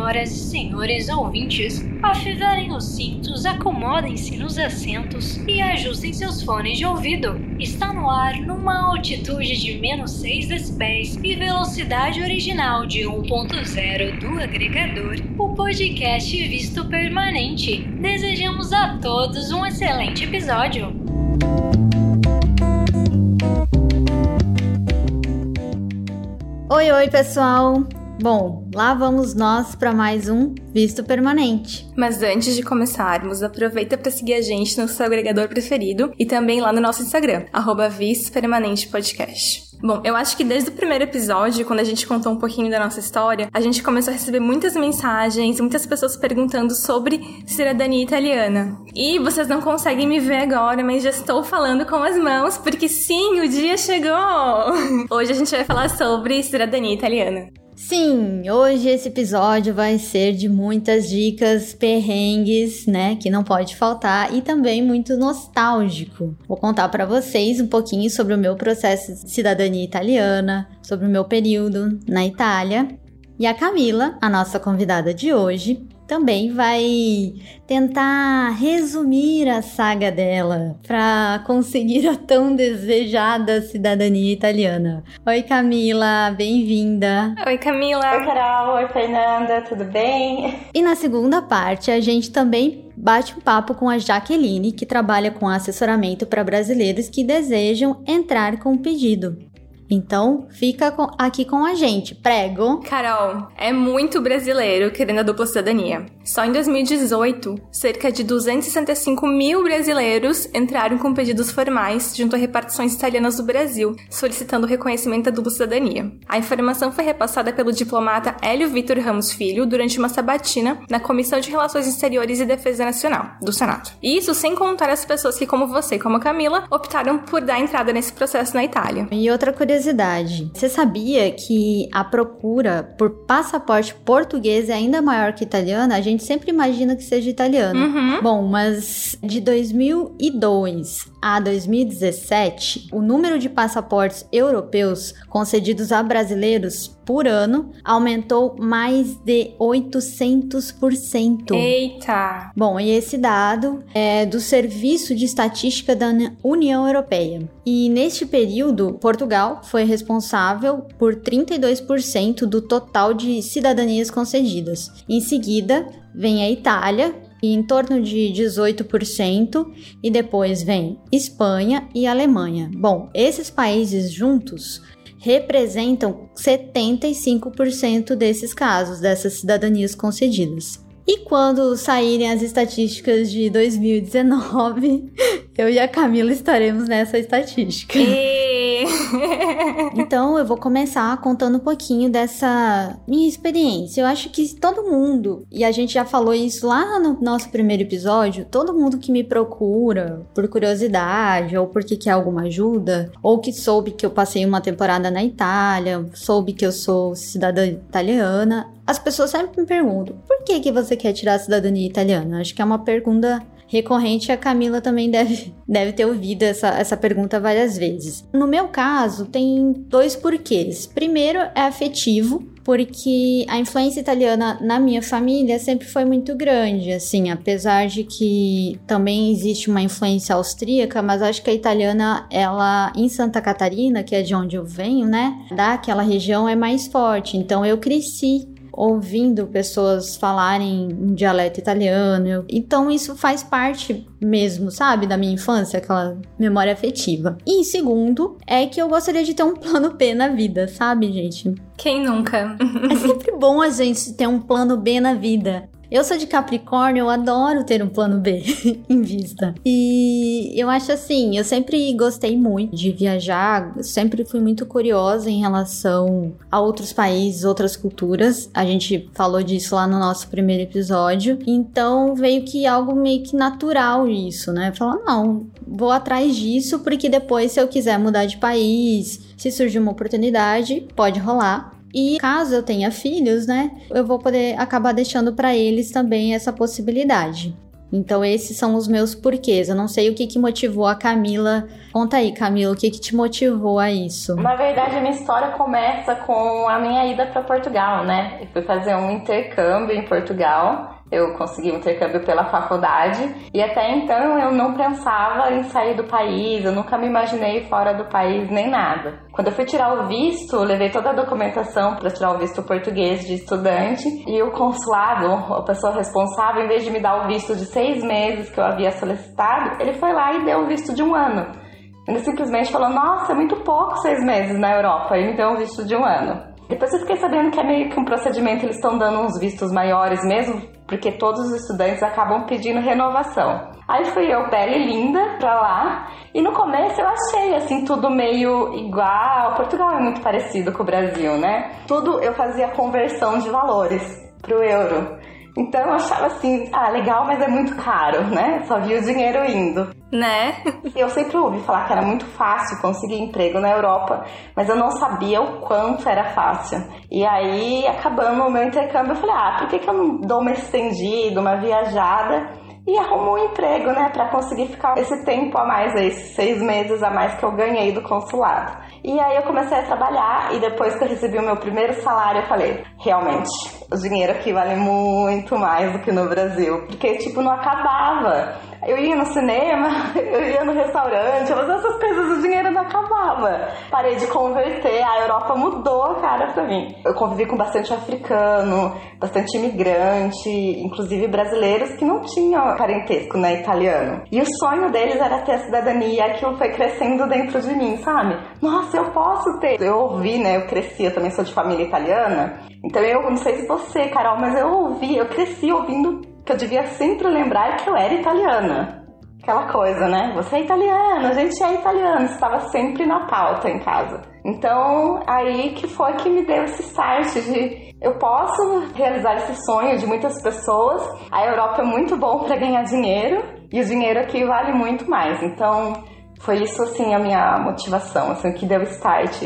Senhoras e senhores ouvintes, afivelem os cintos, acomodem-se nos assentos e ajustem seus fones de ouvido. Está no ar numa altitude de menos 6 decibéis e velocidade original de 1.0 do agregador, o podcast Visto Permanente. Desejamos a todos um excelente episódio. Oi, oi, pessoal! Bom, lá vamos nós para mais um Visto Permanente. Mas antes de começarmos, aproveita para seguir a gente no seu agregador preferido e também lá no nosso Instagram, arroba Visto Permanente Podcast. Bom, eu acho que desde o primeiro episódio, quando a gente contou um pouquinho da nossa história, a gente começou a receber muitas mensagens, muitas pessoas perguntando sobre cidadania italiana. E vocês não conseguem me ver agora, mas já estou falando com as mãos, porque sim, o dia chegou! Hoje a gente vai falar sobre cidadania italiana. Sim, hoje esse episódio vai ser de muitas dicas, perrengues, né, que não pode faltar e também muito nostálgico. Vou contar para vocês um pouquinho sobre o meu processo de cidadania italiana, sobre o meu período na Itália. E a Camila, a nossa convidada de hoje, também vai tentar resumir a saga dela para conseguir a tão desejada cidadania italiana. Oi, Camila, bem-vinda. Oi, Camila. Oi, Carol. Oi, Fernanda. Tudo bem? E na segunda parte, a gente também bate um papo com a Jaqueline, que trabalha com assessoramento para brasileiros que desejam entrar com o pedido. Então, fica com, aqui com a gente. Prego. Carol, é muito brasileiro querendo a dupla cidadania. Só em 2018, cerca de 265 mil brasileiros entraram com pedidos formais junto a repartições italianas do Brasil, solicitando o reconhecimento da dupla cidadania. A informação foi repassada pelo diplomata Hélio Vitor Ramos Filho durante uma sabatina na Comissão de Relações Exteriores e Defesa Nacional, do Senado. Isso sem contar as pessoas que, como você e como a Camila, optaram por dar entrada nesse processo na Itália. E outra curiosidade curiosidade. Você sabia que a procura por passaporte português é ainda maior que italiana? A gente sempre imagina que seja italiano. Uhum. Bom, mas de 2002 a 2017, o número de passaportes europeus concedidos a brasileiros por ano aumentou mais de 800%. Eita! Bom, e esse dado é do Serviço de Estatística da União Europeia. E neste período, Portugal foi responsável por 32% do total de cidadanias concedidas. Em seguida, vem a Itália, em torno de 18%, e depois vem Espanha e Alemanha. Bom, esses países juntos representam 75% desses casos, dessas cidadanias concedidas. E quando saírem as estatísticas de 2019, eu e a Camila estaremos nessa estatística. E... então eu vou começar contando um pouquinho dessa minha experiência. Eu acho que todo mundo, e a gente já falou isso lá no nosso primeiro episódio, todo mundo que me procura por curiosidade, ou porque quer alguma ajuda, ou que soube que eu passei uma temporada na Itália, soube que eu sou cidadã italiana, as pessoas sempre me perguntam: por que, que você quer tirar a cidadania italiana? Acho que é uma pergunta recorrente, a Camila também deve, deve ter ouvido essa, essa pergunta várias vezes. No meu caso, tem dois porquês. Primeiro é afetivo, porque a influência italiana na minha família sempre foi muito grande, assim, apesar de que também existe uma influência austríaca, mas acho que a italiana, ela em Santa Catarina, que é de onde eu venho, né, daquela região é mais forte. Então eu cresci ouvindo pessoas falarem um dialeto italiano. Então isso faz parte mesmo, sabe, da minha infância, aquela memória afetiva. E segundo, é que eu gostaria de ter um plano B na vida, sabe, gente? Quem nunca? é sempre bom a gente ter um plano B na vida. Eu sou de Capricórnio, eu adoro ter um plano B em vista. E eu acho assim, eu sempre gostei muito de viajar, sempre fui muito curiosa em relação a outros países, outras culturas. A gente falou disso lá no nosso primeiro episódio. Então veio que algo meio que natural isso, né? Falar, não, vou atrás disso porque depois, se eu quiser mudar de país, se surgir uma oportunidade, pode rolar. E caso eu tenha filhos, né, eu vou poder acabar deixando para eles também essa possibilidade. Então esses são os meus porquês. Eu não sei o que, que motivou a Camila. Conta aí, Camila, o que, que te motivou a isso? Na verdade, a minha história começa com a minha ida para Portugal, né? Eu fui fazer um intercâmbio em Portugal eu consegui um intercâmbio pela faculdade e até então eu não pensava em sair do país, eu nunca me imaginei fora do país nem nada. Quando eu fui tirar o visto, levei toda a documentação para tirar o visto português de estudante e o consulado, a pessoa responsável, em vez de me dar o visto de seis meses que eu havia solicitado, ele foi lá e deu o visto de um ano. Ele simplesmente falou: Nossa, é muito pouco seis meses na Europa, e me deu um visto de um ano. Depois eu fiquei sabendo que é meio que um procedimento, eles estão dando uns vistos maiores mesmo, porque todos os estudantes acabam pedindo renovação. Aí fui eu, pele linda, pra lá, e no começo eu achei assim tudo meio igual. Portugal é muito parecido com o Brasil, né? Tudo eu fazia conversão de valores pro euro. Então eu achava assim, ah, legal, mas é muito caro, né? Só vi o dinheiro indo. Né? Eu sempre ouvi falar que era muito fácil conseguir emprego na Europa, mas eu não sabia o quanto era fácil. E aí, acabando o meu intercâmbio, eu falei, ah, por que, que eu não dou uma estendida, uma viajada? E arrumo um emprego, né, para conseguir ficar esse tempo a mais, esses seis meses a mais que eu ganhei do consulado. E aí eu comecei a trabalhar e depois que eu recebi o meu primeiro salário, eu falei, realmente, o dinheiro aqui vale muito mais do que no Brasil, porque tipo não acabava. Eu ia no cinema, eu ia no restaurante, mas essas coisas, o dinheiro não acabava. Parei de converter, a Europa mudou a cara pra mim. Eu convivi com bastante africano, bastante imigrante, inclusive brasileiros que não tinham parentesco, né, italiano. E o sonho deles era ter a cidadania aquilo foi crescendo dentro de mim, sabe? Nossa, eu posso ter. Eu ouvi, né, eu cresci, eu também sou de família italiana. Então eu não sei se você, Carol, mas eu ouvi, eu cresci ouvindo que eu devia sempre lembrar que eu era italiana. Aquela coisa, né? Você é italiano, a gente é italiano, estava sempre na pauta em casa. Então, aí que foi que me deu esse start de eu posso realizar esse sonho de muitas pessoas. A Europa é muito bom para ganhar dinheiro e o dinheiro aqui vale muito mais. Então, foi isso assim a minha motivação, assim, que deu start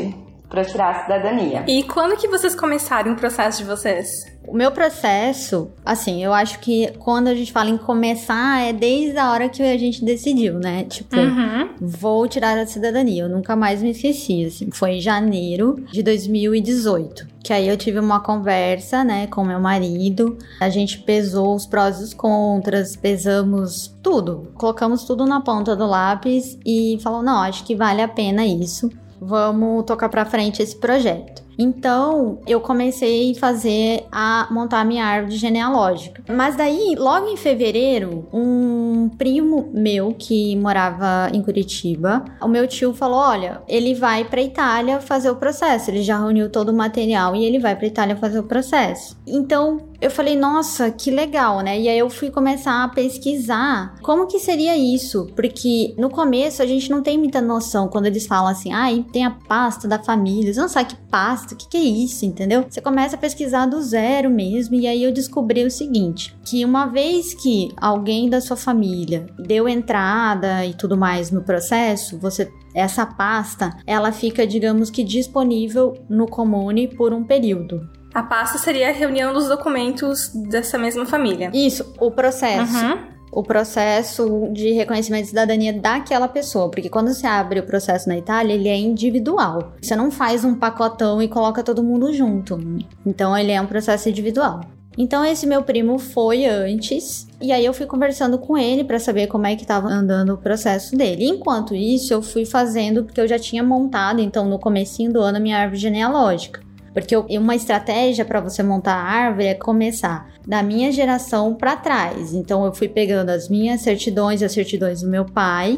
para tirar a cidadania. E quando que vocês começaram o processo de vocês? O meu processo, assim, eu acho que quando a gente fala em começar, é desde a hora que a gente decidiu, né? Tipo, uhum. vou tirar a cidadania. Eu nunca mais me esqueci, assim. Foi em janeiro de 2018. Que aí eu tive uma conversa, né, com meu marido. A gente pesou os prós e os contras, pesamos tudo. Colocamos tudo na ponta do lápis e falou: não, acho que vale a pena isso vamos tocar para frente esse projeto. Então, eu comecei a fazer a montar minha árvore genealógica. Mas daí, logo em fevereiro, um primo meu que morava em Curitiba, o meu tio falou: "Olha, ele vai para Itália fazer o processo. Ele já reuniu todo o material e ele vai para Itália fazer o processo". Então, eu falei, nossa, que legal, né? E aí eu fui começar a pesquisar como que seria isso, porque no começo a gente não tem muita noção quando eles falam assim, ah, tem a pasta da família, você não sabe que pasta, o que, que é isso, entendeu? Você começa a pesquisar do zero mesmo, e aí eu descobri o seguinte, que uma vez que alguém da sua família deu entrada e tudo mais no processo, você essa pasta, ela fica, digamos que disponível no Comune por um período. A pasta seria a reunião dos documentos dessa mesma família. Isso, o processo. Uhum o processo de reconhecimento de cidadania daquela pessoa, porque quando você abre o processo na Itália, ele é individual. Você não faz um pacotão e coloca todo mundo junto. Então ele é um processo individual. Então esse meu primo foi antes e aí eu fui conversando com ele para saber como é que estava andando o processo dele. Enquanto isso, eu fui fazendo porque eu já tinha montado então no comecinho do ano a minha árvore genealógica. Porque uma estratégia para você montar a árvore é começar da minha geração para trás. Então eu fui pegando as minhas certidões as certidões do meu pai,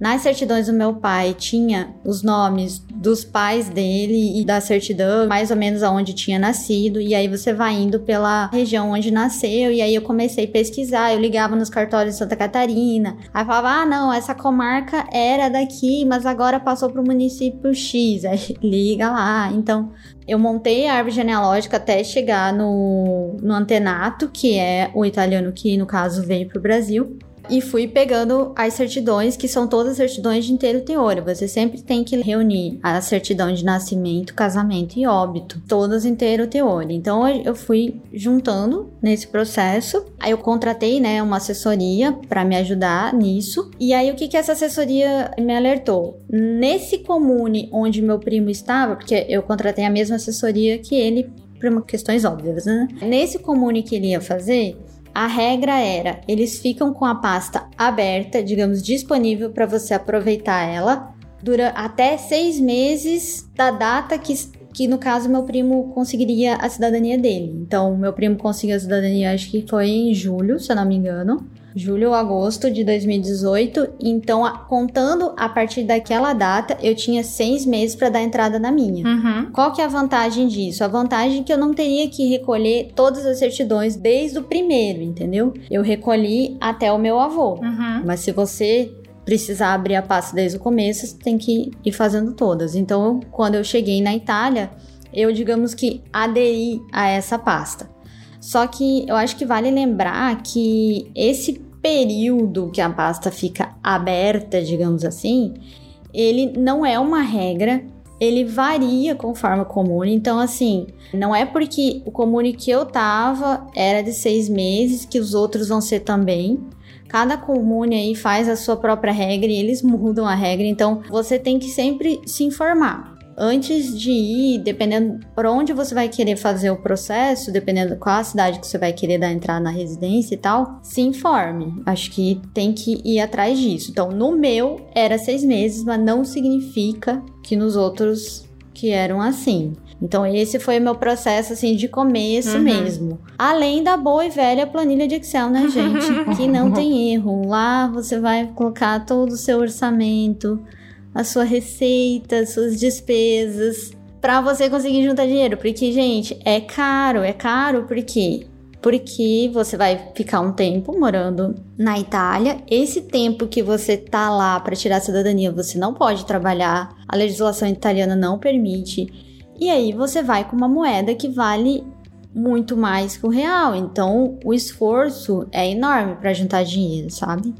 nas certidões do meu pai tinha os nomes dos pais dele e da certidão, mais ou menos aonde tinha nascido, e aí você vai indo pela região onde nasceu, e aí eu comecei a pesquisar, eu ligava nos cartórios de Santa Catarina, aí falava, ah não, essa comarca era daqui, mas agora passou para o município X, aí liga lá, então eu montei a árvore genealógica até chegar no, no antenato, que é o italiano que no caso veio para o Brasil. E fui pegando as certidões, que são todas certidões de inteiro teor. Você sempre tem que reunir a certidão de nascimento, casamento e óbito, todas inteiro teor. Então eu fui juntando nesse processo. Aí eu contratei, né, uma assessoria para me ajudar nisso. E aí o que que essa assessoria me alertou? Nesse comune onde meu primo estava, porque eu contratei a mesma assessoria que ele por questões óbvias, né? Nesse comune que ele ia fazer, a regra era, eles ficam com a pasta aberta, digamos, disponível para você aproveitar ela, dura até seis meses da data que, que, no caso, meu primo conseguiria a cidadania dele. Então, meu primo conseguiu a cidadania, acho que foi em julho, se eu não me engano julho ou agosto de 2018. Então, contando a partir daquela data, eu tinha seis meses para dar entrada na minha. Uhum. Qual que é a vantagem disso? A vantagem é que eu não teria que recolher todas as certidões desde o primeiro, entendeu? Eu recolhi até o meu avô. Uhum. Mas se você precisar abrir a pasta desde o começo, você tem que ir fazendo todas. Então, quando eu cheguei na Itália, eu digamos que aderi a essa pasta. Só que eu acho que vale lembrar que esse período que a pasta fica aberta, digamos assim, ele não é uma regra, ele varia conforme o comune. Então, assim, não é porque o comune que eu tava era de seis meses que os outros vão ser também. Cada comune aí faz a sua própria regra e eles mudam a regra, então você tem que sempre se informar antes de ir, dependendo por onde você vai querer fazer o processo, dependendo qual a cidade que você vai querer dar entrada na residência e tal, se informe. Acho que tem que ir atrás disso. Então, no meu era seis meses, mas não significa que nos outros que eram assim. Então, esse foi o meu processo, assim, de começo uhum. mesmo. Além da boa e velha planilha de Excel, né, gente? que não tem erro. Lá você vai colocar todo o seu orçamento, a sua receita, suas despesas, para você conseguir juntar dinheiro. Porque, gente, é caro, é caro porque porque você vai ficar um tempo morando na Itália. Esse tempo que você tá lá para tirar a cidadania, você não pode trabalhar. A legislação italiana não permite. E aí você vai com uma moeda que vale muito mais que o real. Então, o esforço é enorme para juntar dinheiro, sabe?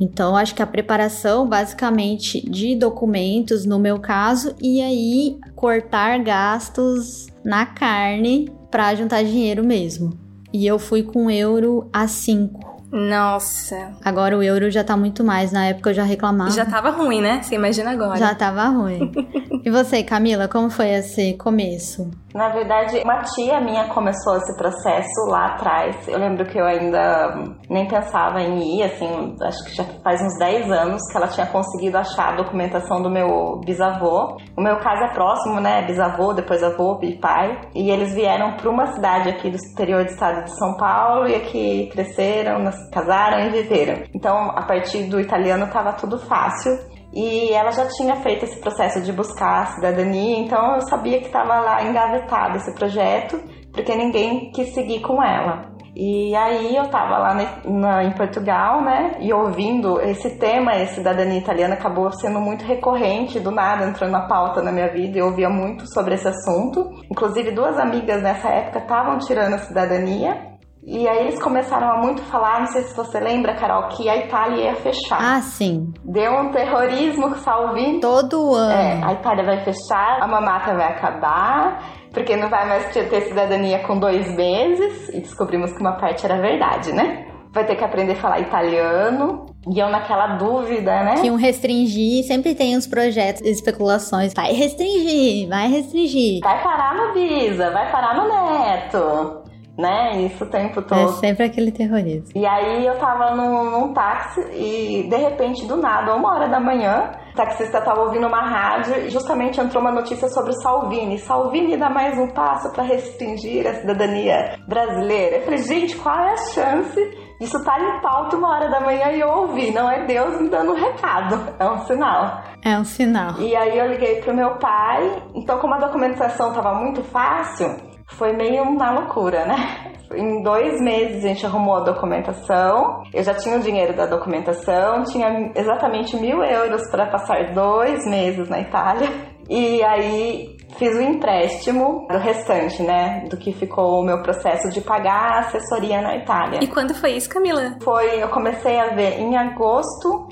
Então, acho que a preparação, basicamente, de documentos, no meu caso, e aí cortar gastos na carne para juntar dinheiro mesmo. E eu fui com euro a 5. Nossa. Agora o euro já tá muito mais. Na época eu já reclamava. Já tava ruim, né? Você imagina agora. Já tava ruim. e você, Camila, como foi esse começo? Na verdade, uma tia minha começou esse processo lá atrás. Eu lembro que eu ainda nem pensava em ir, assim, acho que já faz uns 10 anos que ela tinha conseguido achar a documentação do meu bisavô. O meu caso é próximo, né? Bisavô, depois avô e pai. E eles vieram para uma cidade aqui do interior do estado de São Paulo e aqui cresceram, casaram e viveram. Então, a partir do italiano estava tudo fácil. E ela já tinha feito esse processo de buscar a cidadania, então eu sabia que estava lá engavetado esse projeto, porque ninguém quis seguir com ela. E aí eu tava lá na, em Portugal, né, e ouvindo esse tema, esse cidadania italiana, acabou sendo muito recorrente, do nada entrando na pauta na minha vida, eu ouvia muito sobre esse assunto. Inclusive, duas amigas nessa época estavam tirando a cidadania, e aí eles começaram a muito falar, não sei se você lembra, Carol, que a Itália ia fechar. Ah, sim. Deu um terrorismo, Salvini. Todo ano. É, a Itália vai fechar, a mamata vai acabar, porque não vai mais ter cidadania com dois meses. E descobrimos que uma parte era verdade, né? Vai ter que aprender a falar italiano. E eu naquela dúvida, né? Que um restringir, sempre tem uns projetos especulações. Vai restringir, vai restringir. Vai parar no Visa, vai parar no Neto né? Isso o tempo todo. É sempre aquele terrorismo. E aí eu tava num, num, táxi e de repente, do nada, uma hora da manhã, o taxista tava ouvindo uma rádio e justamente entrou uma notícia sobre o Salvini. Salvini dá mais um passo para restringir a cidadania brasileira. Eu falei, gente, qual é a chance isso tá em pauta uma hora da manhã e eu ouvi, não é Deus me dando um recado, é um sinal. É um sinal. E aí eu liguei pro meu pai, então como a documentação tava muito fácil, foi meio na loucura, né? Em dois meses a gente arrumou a documentação. Eu já tinha o dinheiro da documentação, tinha exatamente mil euros para passar dois meses na Itália. E aí fiz o empréstimo do restante, né? Do que ficou o meu processo de pagar a assessoria na Itália. E quando foi isso, Camila? Foi, eu comecei a ver em agosto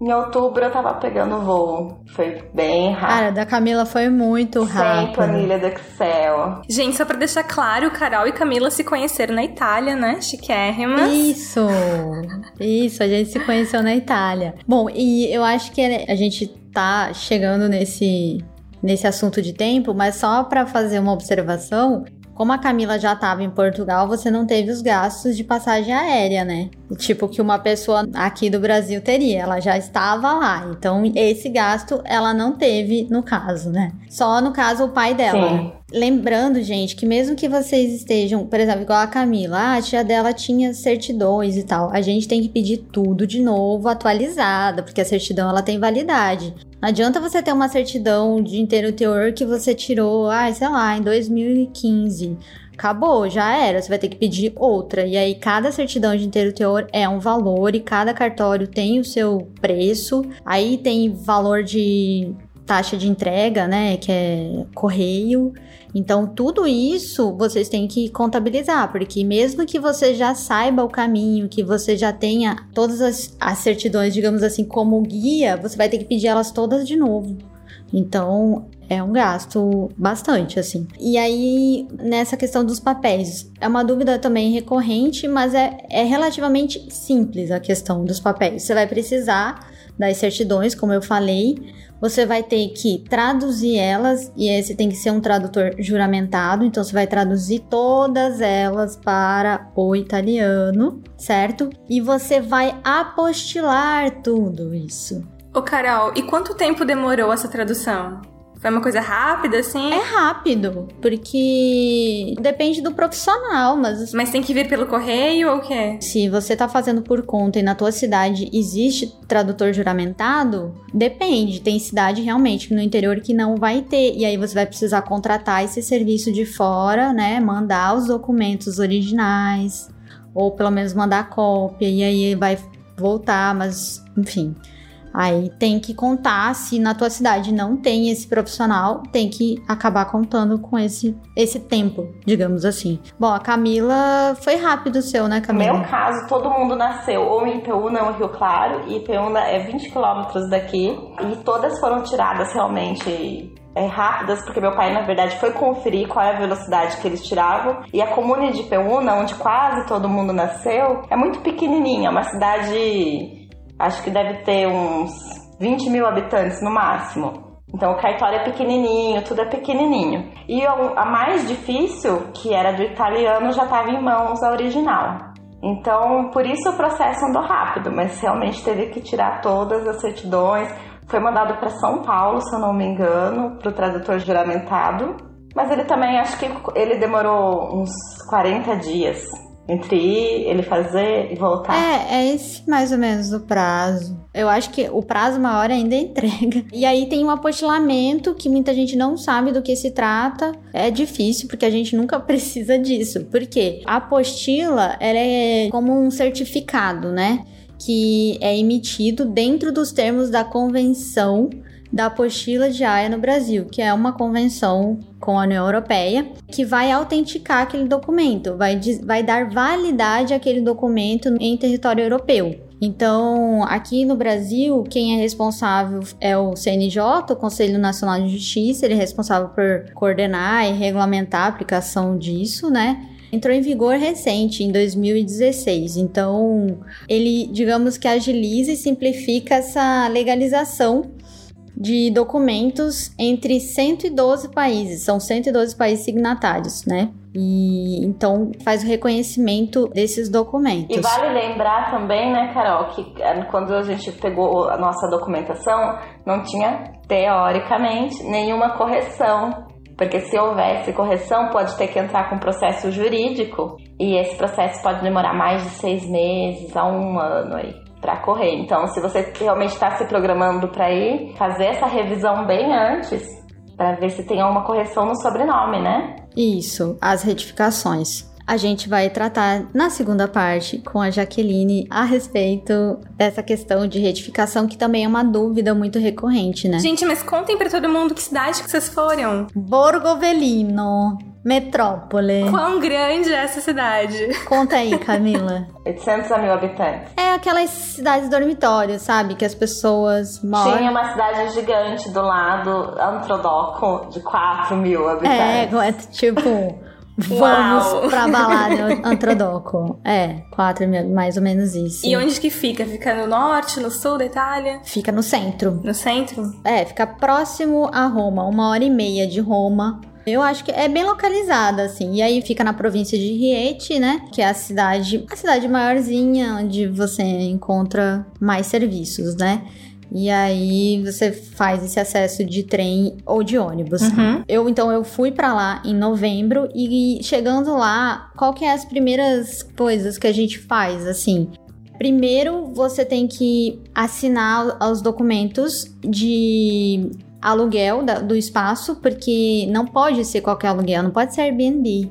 em outubro eu tava pegando voo. Foi bem rápido. Cara, da Camila foi muito rápido. Sem planilha do Excel. Gente, só pra deixar claro, Carol e Camila se conheceram na Itália, né? Chiquérrimas. Isso! Isso, a gente se conheceu na Itália. Bom, e eu acho que a gente tá chegando nesse, nesse assunto de tempo, mas só para fazer uma observação, como a Camila já estava em Portugal, você não teve os gastos de passagem aérea, né? Tipo que uma pessoa aqui do Brasil teria, ela já estava lá. Então, esse gasto ela não teve no caso, né? Só no caso o pai dela. Sim. Lembrando, gente, que mesmo que vocês estejam, por exemplo, igual a Camila, a tia dela tinha certidões e tal. A gente tem que pedir tudo de novo, atualizada, porque a certidão ela tem validade. Não adianta você ter uma certidão de inteiro teor que você tirou, ah, sei lá, em 2015. Acabou, já era. Você vai ter que pedir outra. E aí, cada certidão de inteiro teor é um valor e cada cartório tem o seu preço. Aí tem valor de taxa de entrega, né? Que é correio. Então, tudo isso vocês têm que contabilizar, porque mesmo que você já saiba o caminho, que você já tenha todas as, as certidões, digamos assim, como guia, você vai ter que pedir elas todas de novo. Então, é um gasto bastante, assim. E aí, nessa questão dos papéis, é uma dúvida também recorrente, mas é, é relativamente simples a questão dos papéis. Você vai precisar das certidões, como eu falei, você vai ter que traduzir elas, e esse tem que ser um tradutor juramentado, então você vai traduzir todas elas para o italiano, certo? E você vai apostilar tudo isso. Ô Carol, e quanto tempo demorou essa tradução? Foi uma coisa rápida, assim? É rápido, porque depende do profissional, mas... Mas tem que vir pelo correio ou o quê? Se você tá fazendo por conta e na tua cidade existe tradutor juramentado, depende. Tem cidade realmente no interior que não vai ter, e aí você vai precisar contratar esse serviço de fora, né? Mandar os documentos originais, ou pelo menos mandar cópia, e aí vai voltar, mas enfim... Aí tem que contar se na tua cidade não tem esse profissional, tem que acabar contando com esse esse tempo, digamos assim. Bom, a Camila foi rápido o seu, né, Camila? No meu caso, todo mundo nasceu ou em Peúna ou Rio Claro, e Peúna é 20 quilômetros daqui, e todas foram tiradas realmente é, rápidas, porque meu pai, na verdade, foi conferir qual é a velocidade que eles tiravam. E a comune de Peúna, onde quase todo mundo nasceu, é muito pequenininha, é uma cidade acho que deve ter uns 20 mil habitantes no máximo. Então o cartório é pequenininho, tudo é pequenininho. E a mais difícil, que era do italiano, já estava em mãos a original. Então, por isso o processo andou rápido, mas realmente teve que tirar todas as certidões. Foi mandado para São Paulo, se eu não me engano, para o tradutor juramentado. Mas ele também, acho que ele demorou uns 40 dias entre ir, ele fazer e voltar. É, é esse mais ou menos o prazo. Eu acho que o prazo maior ainda é entrega. E aí tem um apostilamento que muita gente não sabe do que se trata. É difícil porque a gente nunca precisa disso. Por quê? A apostila, ela é como um certificado, né? Que é emitido dentro dos termos da convenção da apostila de Haia no Brasil, que é uma convenção com a União Europeia que vai autenticar aquele documento, vai, vai dar validade àquele documento em território europeu. Então, aqui no Brasil, quem é responsável é o CNJ, o Conselho Nacional de Justiça, ele é responsável por coordenar e regulamentar a aplicação disso, né? entrou em vigor recente, em 2016. Então, ele, digamos que agiliza e simplifica essa legalização de documentos entre 112 países, são 112 países signatários, né? E então faz o reconhecimento desses documentos. E vale lembrar também, né, Carol, que é, quando a gente pegou a nossa documentação, não tinha teoricamente nenhuma correção. Porque se houvesse correção, pode ter que entrar com processo jurídico. E esse processo pode demorar mais de seis meses a um ano aí para correr. Então, se você realmente está se programando para ir, fazer essa revisão bem antes para ver se tem alguma correção no sobrenome, né? Isso, as retificações. A gente vai tratar na segunda parte com a Jaqueline a respeito dessa questão de retificação, que também é uma dúvida muito recorrente, né? Gente, mas contem para todo mundo que cidade que vocês foram. Borgovelino. Metrópole. Quão grande é essa cidade? Conta aí, Camila. 800 mil habitantes. É aquelas cidades dormitórios, sabe? Que as pessoas moram. Tinha uma cidade gigante do lado, Antrodoco, de 4 mil habitantes. É, é tipo. Vamos pra balada Antrodoco. É, 4 mil, mais ou menos isso. E onde que fica? Fica no norte, no sul da Itália? Fica no centro. No centro? É, fica próximo a Roma, uma hora e meia de Roma. Eu acho que é bem localizada, assim. E aí fica na província de Rieti, né? Que é a cidade, a cidade maiorzinha, onde você encontra mais serviços, né? E aí você faz esse acesso de trem ou de ônibus. Uhum. Eu então eu fui para lá em novembro e chegando lá, qual que é as primeiras coisas que a gente faz assim? Primeiro, você tem que assinar os documentos de aluguel do espaço, porque não pode ser qualquer aluguel, não pode ser Airbnb.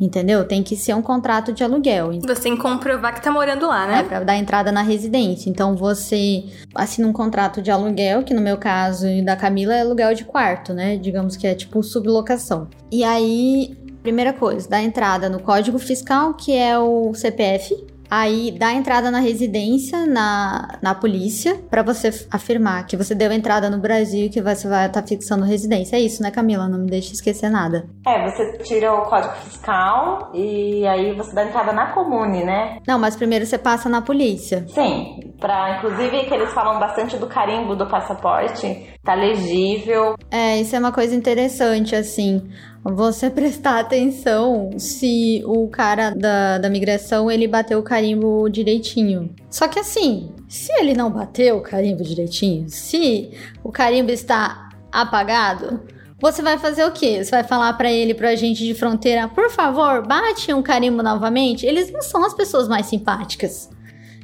Entendeu? Tem que ser um contrato de aluguel. Você tem que comprovar que tá morando lá, né? É, pra dar entrada na residência. Então você assina um contrato de aluguel, que no meu caso e da Camila é aluguel de quarto, né? Digamos que é tipo sublocação. E aí, primeira coisa, dá entrada no código fiscal, que é o CPF, Aí dá entrada na residência, na, na polícia, para você afirmar que você deu entrada no Brasil e que você vai estar tá fixando residência. É isso, né, Camila? Não me deixe esquecer nada. É, você tira o código fiscal e aí você dá entrada na comune, né? Não, mas primeiro você passa na polícia. Sim, para inclusive que eles falam bastante do carimbo do passaporte, tá legível. É, isso é uma coisa interessante, assim você prestar atenção se o cara da, da migração ele bateu o carimbo direitinho. Só que assim, se ele não bateu o carimbo direitinho, se o carimbo está apagado, você vai fazer o quê? Você vai falar para ele, pro agente de fronteira, por favor, bate um carimbo novamente? Eles não são as pessoas mais simpáticas.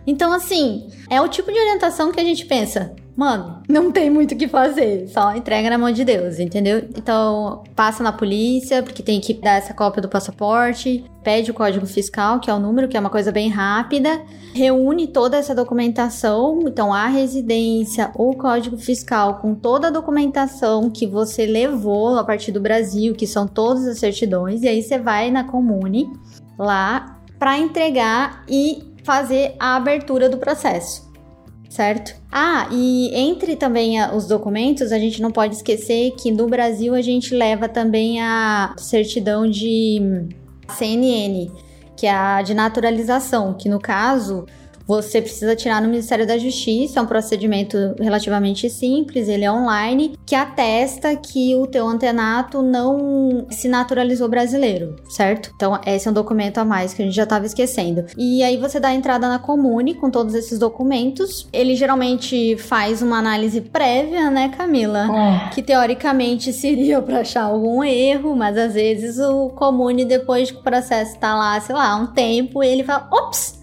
Então, assim, é o tipo de orientação que a gente pensa mano, não tem muito o que fazer, só entrega na mão de Deus, entendeu? Então, passa na polícia, porque tem que dar essa cópia do passaporte, pede o código fiscal, que é o número, que é uma coisa bem rápida, reúne toda essa documentação, então a residência, o código fiscal com toda a documentação que você levou a partir do Brasil, que são todas as certidões, e aí você vai na comune lá para entregar e fazer a abertura do processo certo? Ah, e entre também a, os documentos, a gente não pode esquecer que no Brasil a gente leva também a certidão de CNN, que é a de naturalização, que no caso você precisa tirar no Ministério da Justiça, é um procedimento relativamente simples, ele é online, que atesta que o teu antenato não se naturalizou brasileiro, certo? Então, esse é um documento a mais que a gente já estava esquecendo. E aí você dá a entrada na Comune com todos esses documentos. Ele geralmente faz uma análise prévia, né, Camila? É. Que teoricamente seria para achar algum erro, mas às vezes o Comune, depois que o processo tá lá, sei lá, um tempo, ele fala: ops!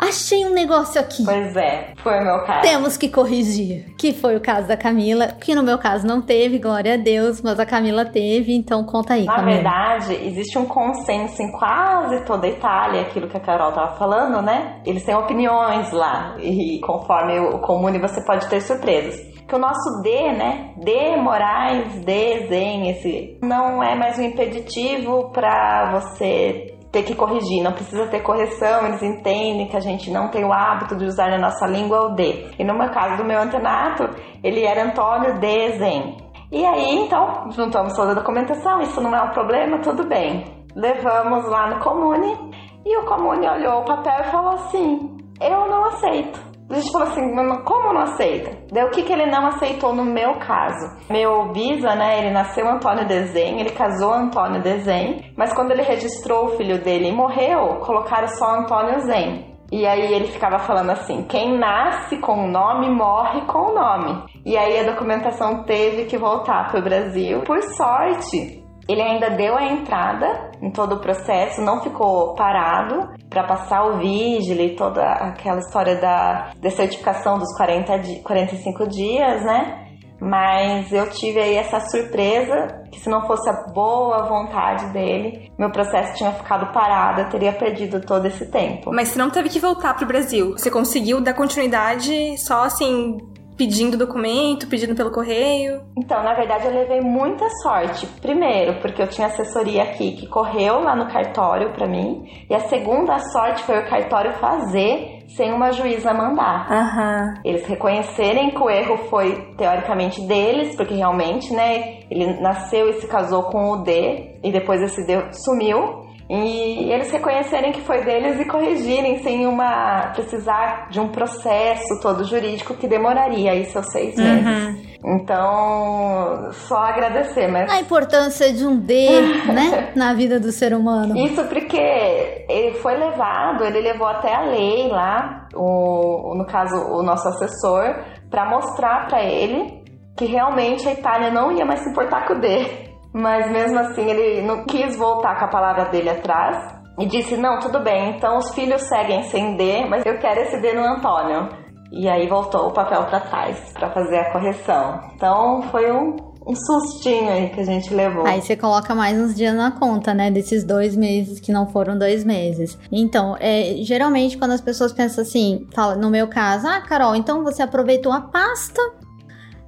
Achei um negócio aqui. Pois é, foi o meu caso. Temos que corrigir. Que foi o caso da Camila, que no meu caso não teve, glória a Deus, mas a Camila teve, então conta aí, Na Camila. verdade, existe um consenso em quase toda a Itália, aquilo que a Carol tava falando, né? Eles têm opiniões lá, e conforme o comune você pode ter surpresas. Que o nosso D, né? D Moraes, D Zen, esse não é mais um impeditivo para você ter que corrigir, não precisa ter correção, eles entendem que a gente não tem o hábito de usar na nossa língua o D. E no meu caso do meu antenato, ele era Antônio Dezen. E aí, então, juntamos toda a documentação, isso não é um problema, tudo bem. Levamos lá no Comune e o Comune olhou o papel e falou assim: Eu não aceito. A gente falou assim, como não aceita? Daí o que, que ele não aceitou no meu caso? Meu bisa, né, ele nasceu Antônio Desenho, ele casou Antônio Desenho, mas quando ele registrou o filho dele e morreu, colocaram só Antônio Zen. E aí ele ficava falando assim: quem nasce com o nome morre com o nome. E aí a documentação teve que voltar para o Brasil. Por sorte, ele ainda deu a entrada em todo o processo, não ficou parado para passar o vigile e toda aquela história da, da certificação dos 40 di 45 dias, né? Mas eu tive aí essa surpresa que se não fosse a boa vontade dele, meu processo tinha ficado parado, eu teria perdido todo esse tempo. Mas você não teve que voltar pro Brasil. Você conseguiu dar continuidade só assim pedindo documento, pedindo pelo correio? Então, na verdade, eu levei muita sorte. Primeiro, porque eu tinha assessoria aqui que correu lá no cartório para mim, e a segunda sorte foi o cartório fazer sem uma juíza mandar. Aham. Eles reconhecerem que o erro foi teoricamente deles, porque realmente, né, ele nasceu e se casou com o D e depois esse D sumiu. E eles reconhecerem que foi deles e corrigirem sem uma precisar de um processo todo jurídico que demoraria aí seus seis meses. Então, só agradecer, mas A importância de um D, né, na vida do ser humano. Isso porque ele foi levado, ele levou até a lei lá, o, no caso o nosso assessor, para mostrar para ele que realmente a Itália não ia mais se importar com o D. Mas mesmo assim ele não quis voltar com a palavra dele atrás e disse: Não, tudo bem, então os filhos seguem sem D, mas eu quero esse D no Antônio. E aí voltou o papel para trás para fazer a correção. Então foi um, um sustinho aí que a gente levou. Aí você coloca mais uns dias na conta, né? Desses dois meses que não foram dois meses. Então, é, geralmente quando as pessoas pensam assim, fala, no meu caso, ah, Carol, então você aproveitou a pasta,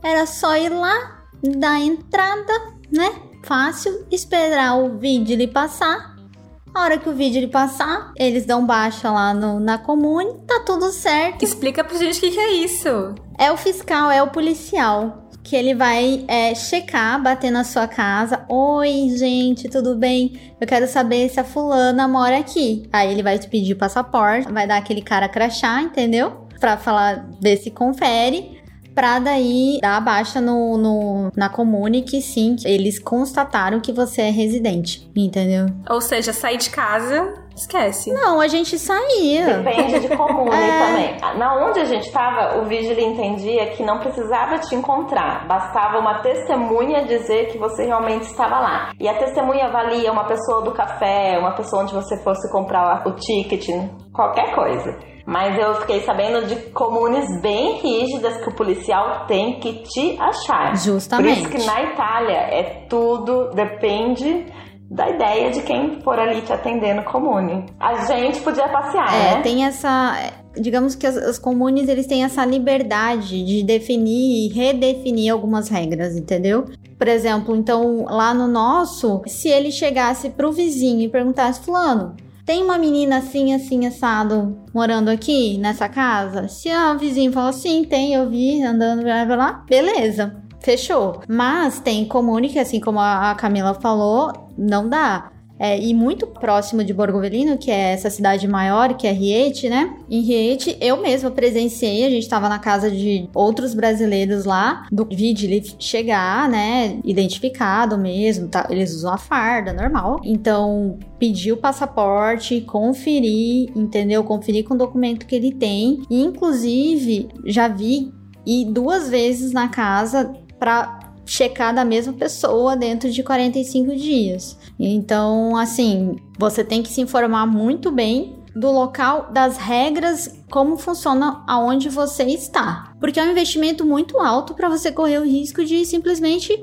era só ir lá, dar entrada, né? Fácil, esperar o vídeo lhe passar. A hora que o vídeo lhe passar, eles dão baixa lá no, na comune, tá tudo certo. Explica pra gente o que, que é isso. É o fiscal, é o policial. Que ele vai é, checar, bater na sua casa. Oi, gente, tudo bem? Eu quero saber se a fulana mora aqui. Aí ele vai te pedir o passaporte, vai dar aquele cara crachá, entendeu? Pra falar, ver se confere. Pra daí dar a baixa no, no, na comune que sim, eles constataram que você é residente, entendeu? Ou seja, sair de casa, esquece. Não, a gente saía. Depende de comune É. também. Na onde a gente estava, o vigília entendia que não precisava te encontrar, bastava uma testemunha dizer que você realmente estava lá. E a testemunha valia uma pessoa do café, uma pessoa onde você fosse comprar o ticket, qualquer coisa. Mas eu fiquei sabendo de comunes bem rígidas que o policial tem que te achar. Justamente. Por isso que na Itália é tudo, depende da ideia de quem for ali te atender no comune. A gente podia passear, É, né? tem essa. Digamos que as, as comunes eles têm essa liberdade de definir e redefinir algumas regras, entendeu? Por exemplo, então lá no nosso, se ele chegasse pro vizinho e perguntasse, Fulano, tem uma menina assim, assim, assado morando aqui nessa casa? Se o vizinho falar sim, tem, eu vi andando blá, blá, blá, beleza. Fechou. Mas tem comune que, assim como a a Camila falou, não dá. É, e muito próximo de Borgovelino, que é essa cidade maior, que é Riete, né? Em Riete, eu mesma presenciei, a gente tava na casa de outros brasileiros lá, do ele chegar, né? Identificado mesmo, tá? Eles usam a farda, normal. Então, pedir o passaporte, conferir, entendeu? Conferir com o documento que ele tem. E, inclusive, já vi ir duas vezes na casa pra checar da mesma pessoa dentro de 45 dias. Então, assim, você tem que se informar muito bem do local, das regras, como funciona aonde você está. Porque é um investimento muito alto para você correr o risco de simplesmente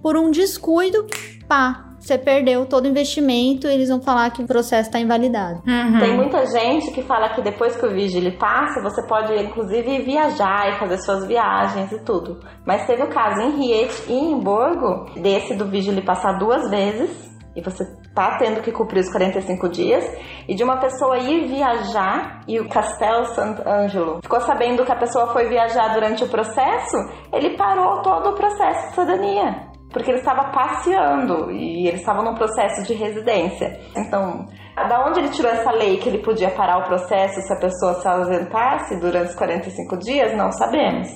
por um descuido, pá, você perdeu todo o investimento, eles vão falar que o processo está invalidado. Uhum. Tem muita gente que fala que depois que o vídeo ele passa, você pode inclusive viajar e fazer suas viagens e tudo. Mas teve o caso em Riete e em Borgo, desse do vídeo ele passar duas vezes, e você tá tendo que cumprir os 45 dias, e de uma pessoa ir viajar e o Castel Sant'Angelo ficou sabendo que a pessoa foi viajar durante o processo, ele parou todo o processo de cidadania. Porque ele estava passeando e eles estavam num processo de residência. Então, da onde ele tirou essa lei que ele podia parar o processo se a pessoa se ausentasse durante os 45 dias? Não sabemos.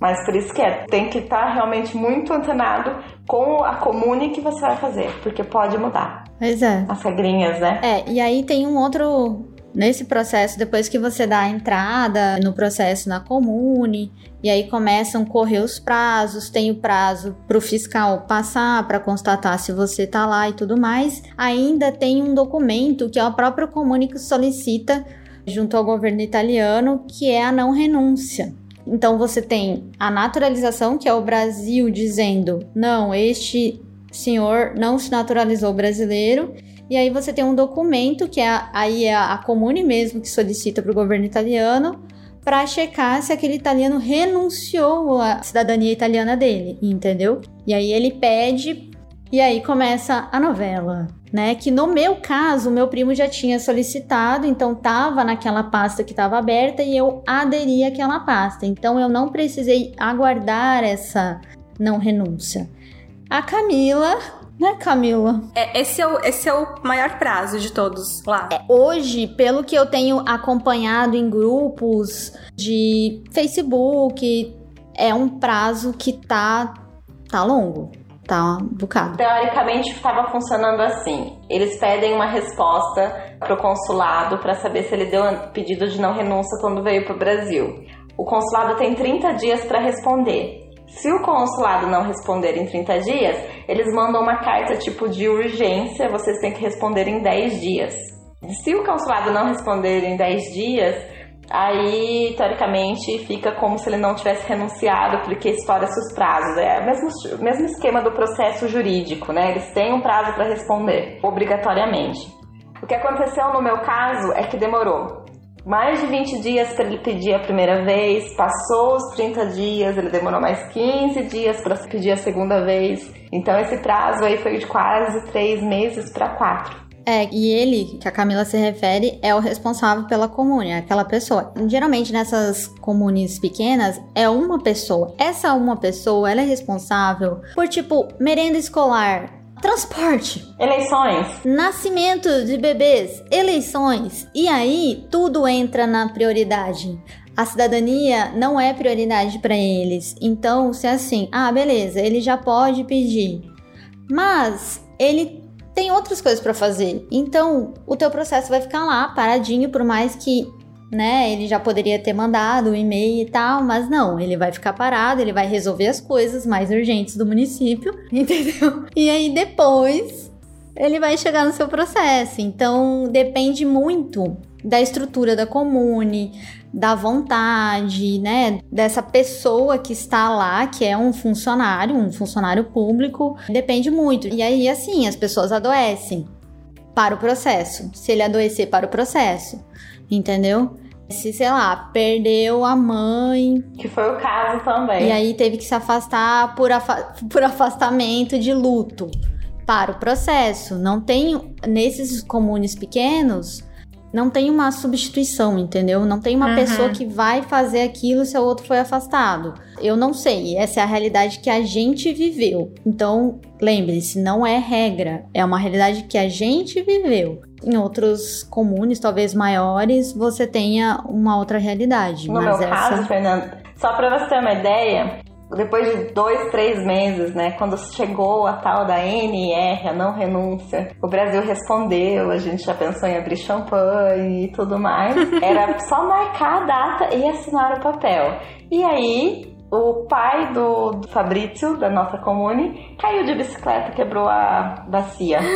Mas por isso que é, tem que estar realmente muito antenado com a comune que você vai fazer, porque pode mudar Pois é. as regrinhas, né? É, e aí tem um outro. Nesse processo, depois que você dá a entrada no processo na comune, e aí começam a correr os prazos, tem o prazo para o fiscal passar para constatar se você tá lá e tudo mais. Ainda tem um documento que é o próprio comune que solicita junto ao governo italiano, que é a não renúncia. Então você tem a naturalização, que é o Brasil dizendo: não, este senhor não se naturalizou brasileiro. E aí você tem um documento que é aí é a Comune mesmo que solicita para o governo italiano para checar se aquele italiano renunciou à cidadania italiana dele, entendeu? E aí ele pede e aí começa a novela, né? Que no meu caso, meu primo já tinha solicitado, então tava naquela pasta que estava aberta e eu aderi àquela pasta. Então eu não precisei aguardar essa não renúncia. A Camila né, Camila? É, esse, é o, esse é o maior prazo de todos lá. É, hoje, pelo que eu tenho acompanhado em grupos de Facebook, é um prazo que tá, tá longo. Tá um bocado. Teoricamente estava funcionando assim. Eles pedem uma resposta pro consulado para saber se ele deu pedido de não renúncia quando veio pro Brasil. O consulado tem 30 dias para responder. Se o consulado não responder em 30 dias, eles mandam uma carta tipo de urgência, vocês têm que responder em 10 dias. Se o consulado não responder em 10 dias, aí teoricamente fica como se ele não tivesse renunciado, porque estoura-se os prazos. É o mesmo, mesmo esquema do processo jurídico, né? Eles têm um prazo para responder, obrigatoriamente. O que aconteceu no meu caso é que demorou mais de 20 dias para ele pedir a primeira vez, passou os 30 dias, ele demorou mais 15 dias para pedir a segunda vez. Então esse prazo aí foi de quase 3 meses para 4. É, e ele, que a Camila se refere, é o responsável pela comune, é aquela pessoa. Geralmente nessas comunes pequenas é uma pessoa. Essa uma pessoa, ela é responsável por tipo merenda escolar, Transporte. Eleições. Nascimento de bebês. Eleições. E aí, tudo entra na prioridade. A cidadania não é prioridade para eles. Então, se é assim, ah, beleza, ele já pode pedir. Mas ele tem outras coisas para fazer. Então, o teu processo vai ficar lá paradinho por mais que né? Ele já poderia ter mandado um e-mail e tal, mas não, ele vai ficar parado, ele vai resolver as coisas mais urgentes do município, entendeu? E aí depois ele vai chegar no seu processo. Então depende muito da estrutura da comune, da vontade, né, dessa pessoa que está lá, que é um funcionário, um funcionário público, depende muito. E aí assim, as pessoas adoecem para o processo. Se ele adoecer para o processo, entendeu? Se, sei lá, perdeu a mãe. Que foi o caso também. E aí teve que se afastar por, afa por afastamento de luto para o processo. Não tem, nesses comunes pequenos, não tem uma substituição, entendeu? Não tem uma uhum. pessoa que vai fazer aquilo se o outro foi afastado. Eu não sei, essa é a realidade que a gente viveu. Então, lembre-se, não é regra, é uma realidade que a gente viveu. Em outros comunes, talvez maiores, você tenha uma outra realidade. No meu essa... caso, Fernando, só para você ter uma ideia, depois de dois, três meses, né, quando chegou a tal da NR, a não renúncia, o Brasil respondeu, a gente já pensou em abrir champanhe e tudo mais. Era só marcar a data e assinar o papel. E aí, o pai do, do Fabrício, da nossa comune, caiu de bicicleta, quebrou a bacia.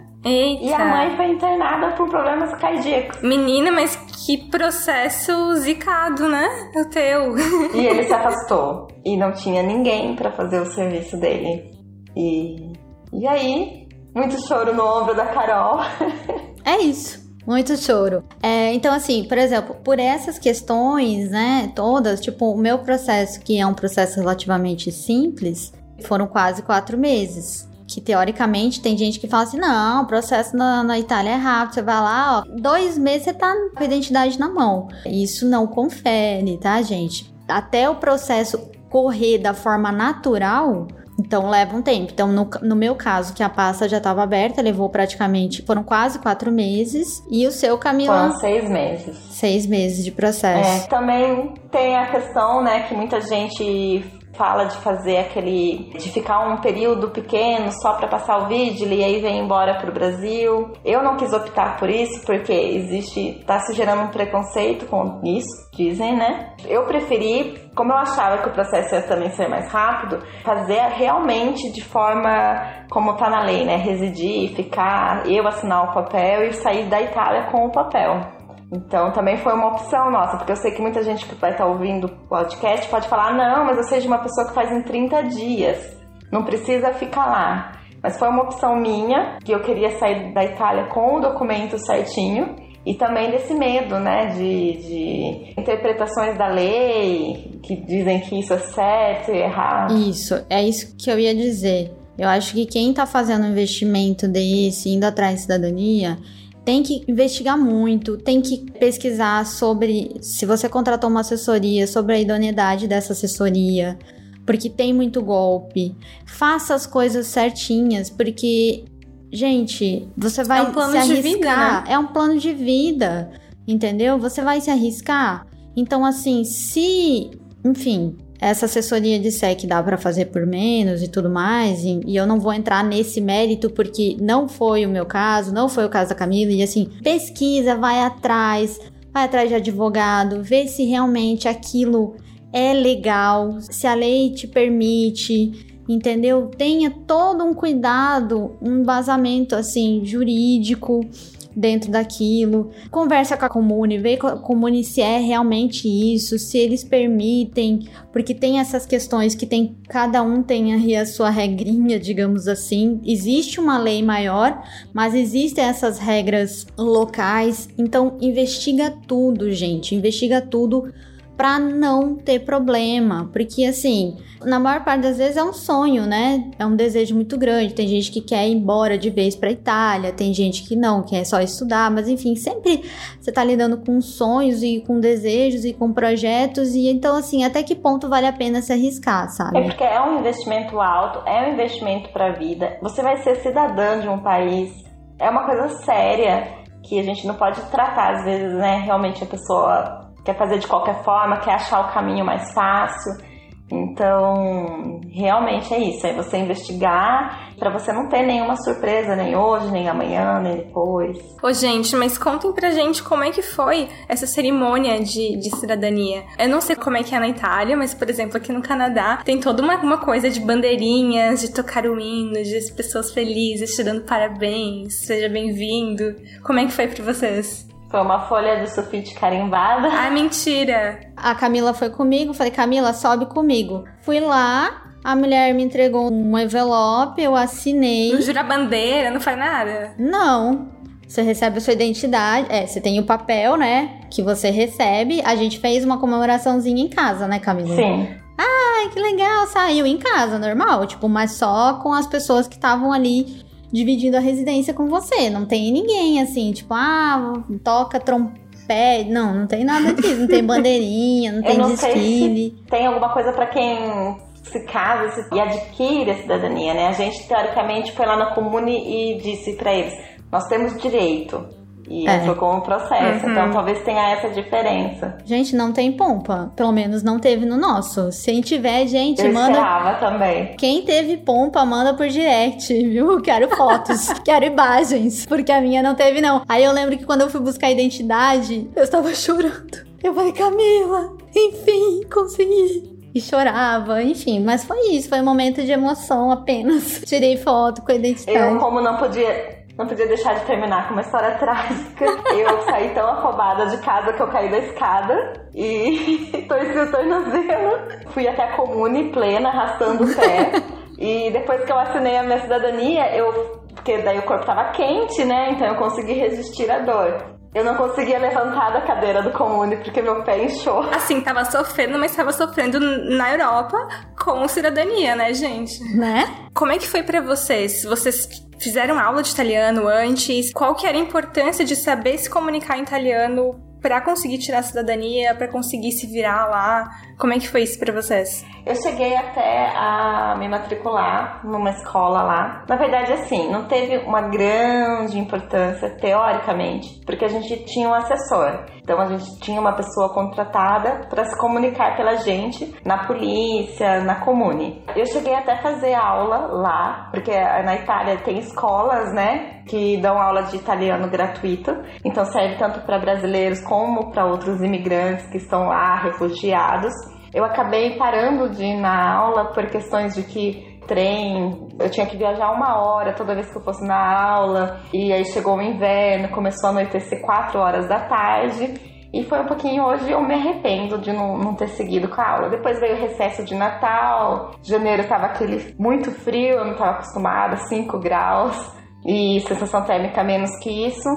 Eita. E a mãe foi internada por problemas cardíacos. Menina, mas que processo zicado, né? O teu. E ele se afastou. E não tinha ninguém para fazer o serviço dele. E, e aí, muito choro no ombro da Carol. É isso. Muito choro. É, então, assim, por exemplo, por essas questões, né, todas, tipo, o meu processo, que é um processo relativamente simples, foram quase quatro meses que teoricamente tem gente que fala assim: não, o processo na, na, Itália é rápido, você vai lá, ó, dois meses você tá com a identidade na mão. Isso não confere, tá, gente? Até o processo correr da forma natural, então leva um tempo. Então, no, no meu caso, que a pasta já estava aberta, levou praticamente. Foram quase quatro meses. E o seu, Camila? Foram seis meses. Seis meses de processo. É, também tem a questão, né, que muita gente fala de fazer aquele de ficar um período pequeno só para passar o vídeo e aí vem embora para o Brasil. Eu não quis optar por isso porque existe tá se gerando um preconceito com isso, dizem, né? Eu preferi, como eu achava que o processo ia também ser mais rápido, fazer realmente de forma como tá na lei, né? Residir, ficar, eu assinar o papel e sair da Itália com o papel. Então também foi uma opção nossa, porque eu sei que muita gente que vai estar ouvindo o podcast pode falar: não, mas eu seja uma pessoa que faz em 30 dias, não precisa ficar lá. Mas foi uma opção minha, que eu queria sair da Itália com o documento certinho e também desse medo, né, de, de, interpretações da lei que dizem que isso é certo e errado. Isso, é isso que eu ia dizer. Eu acho que quem está fazendo um investimento desse, indo atrás de cidadania, tem que investigar muito, tem que pesquisar sobre se você contratou uma assessoria, sobre a idoneidade dessa assessoria, porque tem muito golpe. Faça as coisas certinhas, porque gente, você vai é um plano se arriscar, de vida, né? é um plano de vida, entendeu? Você vai se arriscar. Então assim, se, enfim, essa assessoria disser que dá para fazer por menos e tudo mais, e, e, eu não vou entrar nesse mérito porque não foi o meu caso, não foi o caso da Camila, e assim, pesquisa, vai atrás, vai atrás de advogado, vê se realmente aquilo é legal, se a lei te permite, entendeu? Tenha todo um cuidado, um embasamento assim jurídico dentro daquilo. Conversa com a comune, vê com a comune se é realmente isso, se eles permitem, porque tem essas questões que tem cada um tem aí a sua regrinha, digamos assim. Existe uma lei maior, mas existem essas regras locais. Então investiga tudo, gente, investiga tudo para não ter problema, porque assim, na maior parte das vezes é um sonho, né? É um desejo muito grande. Tem gente que quer ir embora de vez para Itália, tem gente que não, quer só estudar, mas enfim, sempre você tá lidando com sonhos e com desejos e com projetos e então assim, até que ponto vale a pena se arriscar, sabe? É porque é um investimento alto, é um investimento para a vida. Você vai ser cidadã de um país. É uma coisa séria que a gente não pode tratar às vezes, né? Realmente a pessoa quer fazer de qualquer forma, quer achar o caminho mais fácil. Então, realmente é isso, é você investigar para você não ter nenhuma surpresa nem hoje, nem amanhã, nem depois. Ô, gente, mas contem pra gente como é que foi essa cerimônia de, de cidadania. Eu não sei como é que é na Itália, mas, por exemplo, aqui no Canadá tem toda uma, uma coisa de bandeirinhas, de tocar o hino, de pessoas felizes, te dando parabéns, seja bem-vindo. Como é que foi pra vocês? Foi uma folha de sulfite carimbada. Ah, mentira! A Camila foi comigo, falei, Camila, sobe comigo. Fui lá, a mulher me entregou um envelope, eu assinei. Não jura bandeira, não faz nada? Não. Você recebe a sua identidade. É, você tem o papel, né? Que você recebe. A gente fez uma comemoraçãozinha em casa, né, Camila? Sim. Ai, que legal, saiu em casa, normal. Tipo, mas só com as pessoas que estavam ali dividindo a residência com você. Não tem ninguém assim, tipo, ah, toca trompete. Não, não tem nada disso. Não tem bandeirinha, não tem não desfile. tem alguma coisa para quem se casa e adquire a cidadania, né? A gente, teoricamente, foi lá na comune e disse para eles: nós temos direito. E é. foi com o processo. Uhum. Então talvez tenha essa diferença. Gente, não tem pompa. Pelo menos não teve no nosso. Se tiver, gente, Eu manda. Eu também. Quem teve pompa, manda por direct, viu? Quero fotos, quero imagens. Porque a minha não teve, não. Aí eu lembro que quando eu fui buscar a identidade, eu estava chorando. Eu falei, Camila, enfim, consegui e chorava, enfim, mas foi isso, foi um momento de emoção apenas. Tirei foto com a identidade. Eu, como não podia não podia deixar de terminar com uma história trágica. Eu saí tão afobada de casa que eu caí da escada e torci o tornozelo. Fui até a comune plena, arrastando o pé. E depois que eu assinei a minha cidadania, eu. Porque daí o corpo tava quente, né? Então eu consegui resistir à dor. Eu não conseguia levantar da cadeira do comune porque meu pé inchou. Assim, tava sofrendo, mas tava sofrendo na Europa com cidadania, né, gente? Né? Como é que foi para vocês? Vocês fizeram aula de italiano antes? Qual que era a importância de saber se comunicar em italiano para conseguir tirar a cidadania, para conseguir se virar lá? Como é que foi isso para vocês? Eu cheguei até a me matricular numa escola lá. Na verdade, assim, não teve uma grande importância teoricamente, porque a gente tinha um assessor. Então a gente tinha uma pessoa contratada para se comunicar pela gente na polícia, na comune. Eu cheguei até a fazer aula lá, porque na Itália tem escolas, né, que dão aula de italiano gratuito. Então serve tanto para brasileiros como para outros imigrantes que estão lá, refugiados. Eu acabei parando de ir na aula por questões de que trem, eu tinha que viajar uma hora toda vez que eu fosse na aula, e aí chegou o inverno, começou a anoitecer 4 horas da tarde. E foi um pouquinho hoje eu me arrependo de não, não, ter seguido com a aula. Depois veio o recesso de Natal, janeiro tava aquele muito frio, eu não estava acostumada, 5 graus e sensação térmica menos que isso.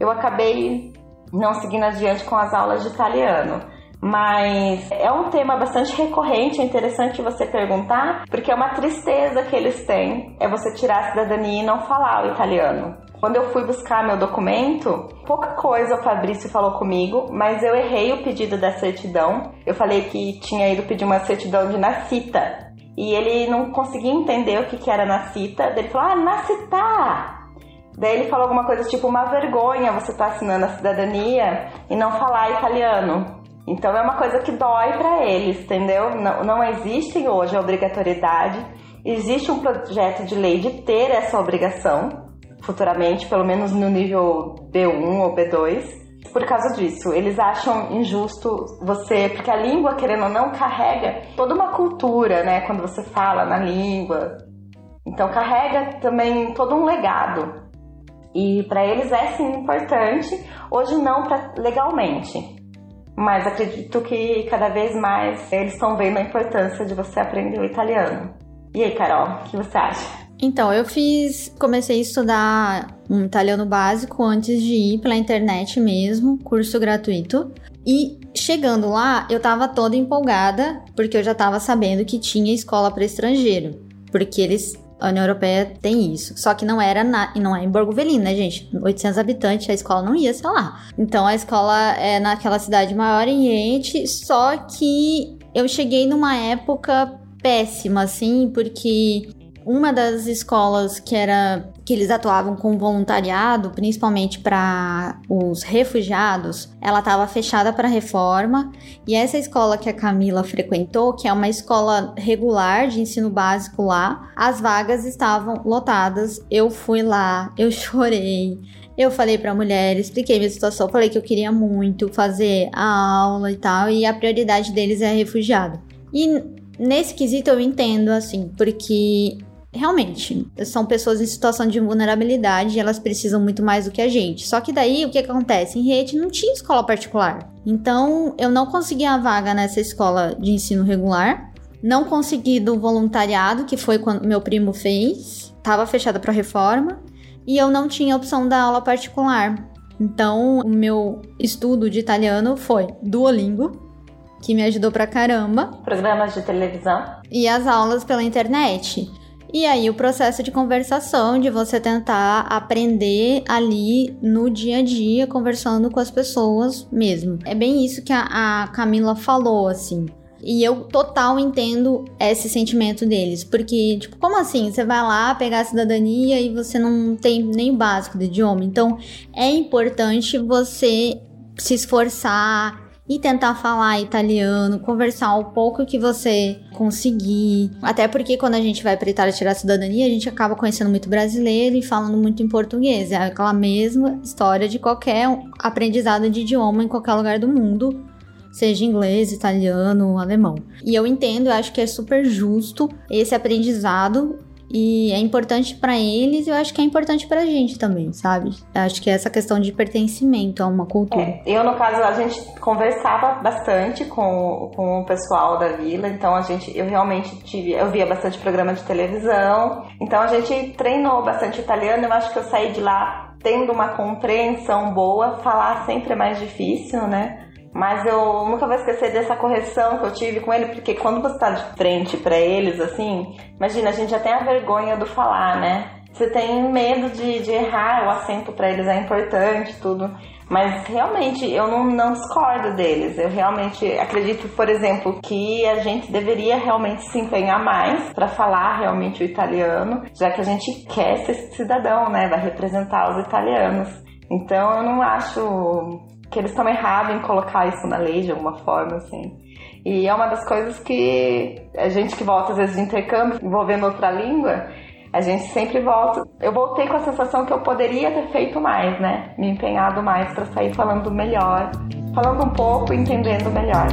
Eu acabei não seguindo adiante com as aulas de italiano. Mas é um tema bastante recorrente, é interessante você perguntar, porque é uma tristeza que eles têm, é você tirar a cidadania e não falar o italiano. Quando eu fui buscar meu documento, pouca coisa o Fabrício falou comigo, mas eu errei o pedido da certidão. Eu falei que tinha ido pedir uma certidão de nascita. E ele não conseguia entender o que, que era nascita. Ele falou, ah, nascita! Daí ele falou alguma coisa tipo, uma vergonha você tá assinando a cidadania e não falar italiano. Então é uma coisa que dói para eles, entendeu? Não, não existe hoje a obrigatoriedade. Existe um projeto de lei de ter essa obrigação, futuramente, pelo menos no nível B1 ou B2. Por causa disso, eles acham injusto você, porque a língua, querendo ou não, carrega toda uma cultura, né? Quando você fala na língua. Então, carrega também todo um legado. E para eles é sim importante, hoje não pra, legalmente. Mas acredito que cada vez mais eles estão vendo a importância de você aprender o italiano. E aí, Carol, o que você acha? Então, eu fiz, comecei a estudar um italiano básico antes de ir pela internet mesmo, curso gratuito. E chegando lá, eu tava toda empolgada, porque eu já tava sabendo que tinha escola para estrangeiro, porque eles a União Europeia tem isso. Só que não era na, não é em Borgo Velino, né, gente? 800 habitantes, a escola não ia ser lá. Então a escola é naquela cidade maior em Ente, só que eu cheguei numa época péssima, assim, porque uma das escolas que era que eles atuavam com voluntariado, principalmente para os refugiados, ela estava fechada para reforma. E essa escola que a Camila frequentou, que é uma escola regular de ensino básico lá, as vagas estavam lotadas. Eu fui lá, eu chorei. Eu falei para a mulher, expliquei minha situação, falei que eu queria muito fazer a aula e tal, e a prioridade deles é refugiado. E nesse quesito eu entendo, assim, porque realmente, são pessoas em situação de vulnerabilidade e elas precisam muito mais do que a gente. Só que daí, o que acontece? Em rede não tinha escola particular. Então, eu não consegui a vaga nessa escola de ensino regular. Não consegui do voluntariado, que foi quando meu primo fez. Tava fechada para reforma. E eu não tinha opção da aula particular. Então, o meu estudo de italiano foi Duolingo, que me ajudou pra caramba. Programas de televisão. E as aulas pela internet. E aí o processo de conversação, de você tentar aprender ali no dia a dia, conversando com as pessoas mesmo. É bem isso que a, a Camila falou, assim. E eu total entendo esse sentimento deles. Porque, tipo, como assim? Você vai lá pegar a cidadania e você não tem nem o básico do idioma. Então, é importante você se esforçar, e tentar falar italiano, conversar o pouco que você conseguir. Até porque quando a gente vai para Itália tirar a cidadania, a gente acaba conhecendo muito brasileiro e falando muito em português. É aquela mesma história de qualquer aprendizado de idioma em qualquer lugar do mundo seja inglês, italiano, alemão. E eu entendo, eu acho que é super justo esse aprendizado e é importante para eles e eu acho que é importante pra gente também, sabe? Eu acho que é essa questão de pertencimento a uma cultura. É, eu, no caso, a gente conversava bastante com, com o pessoal da vila, então a gente, eu realmente tive, eu via bastante programa de televisão, então a gente treinou bastante italiano, eu acho que eu saí de lá tendo uma compreensão boa, falar sempre é mais difícil, né? Mas eu nunca vou esquecer dessa correção que eu tive com ele, porque quando você tá de frente para eles, assim, imagina, a gente já tem a vergonha do falar, né? Você tem medo de, de errar, o acento para eles é importante, tudo. Mas realmente eu não, não discordo deles. Eu realmente acredito, por exemplo, que a gente deveria realmente se empenhar mais para falar realmente o italiano, já que a gente quer ser cidadão, né? Vai representar os italianos. Então eu não acho que eles estão errados em colocar isso na lei de alguma forma, assim. E é uma das coisas que a gente que volta às vezes de intercâmbio envolvendo outra língua, a gente sempre volta. Eu voltei com a sensação que eu poderia ter feito mais, né? Me empenhado mais para sair falando melhor, falando um pouco entendendo melhor.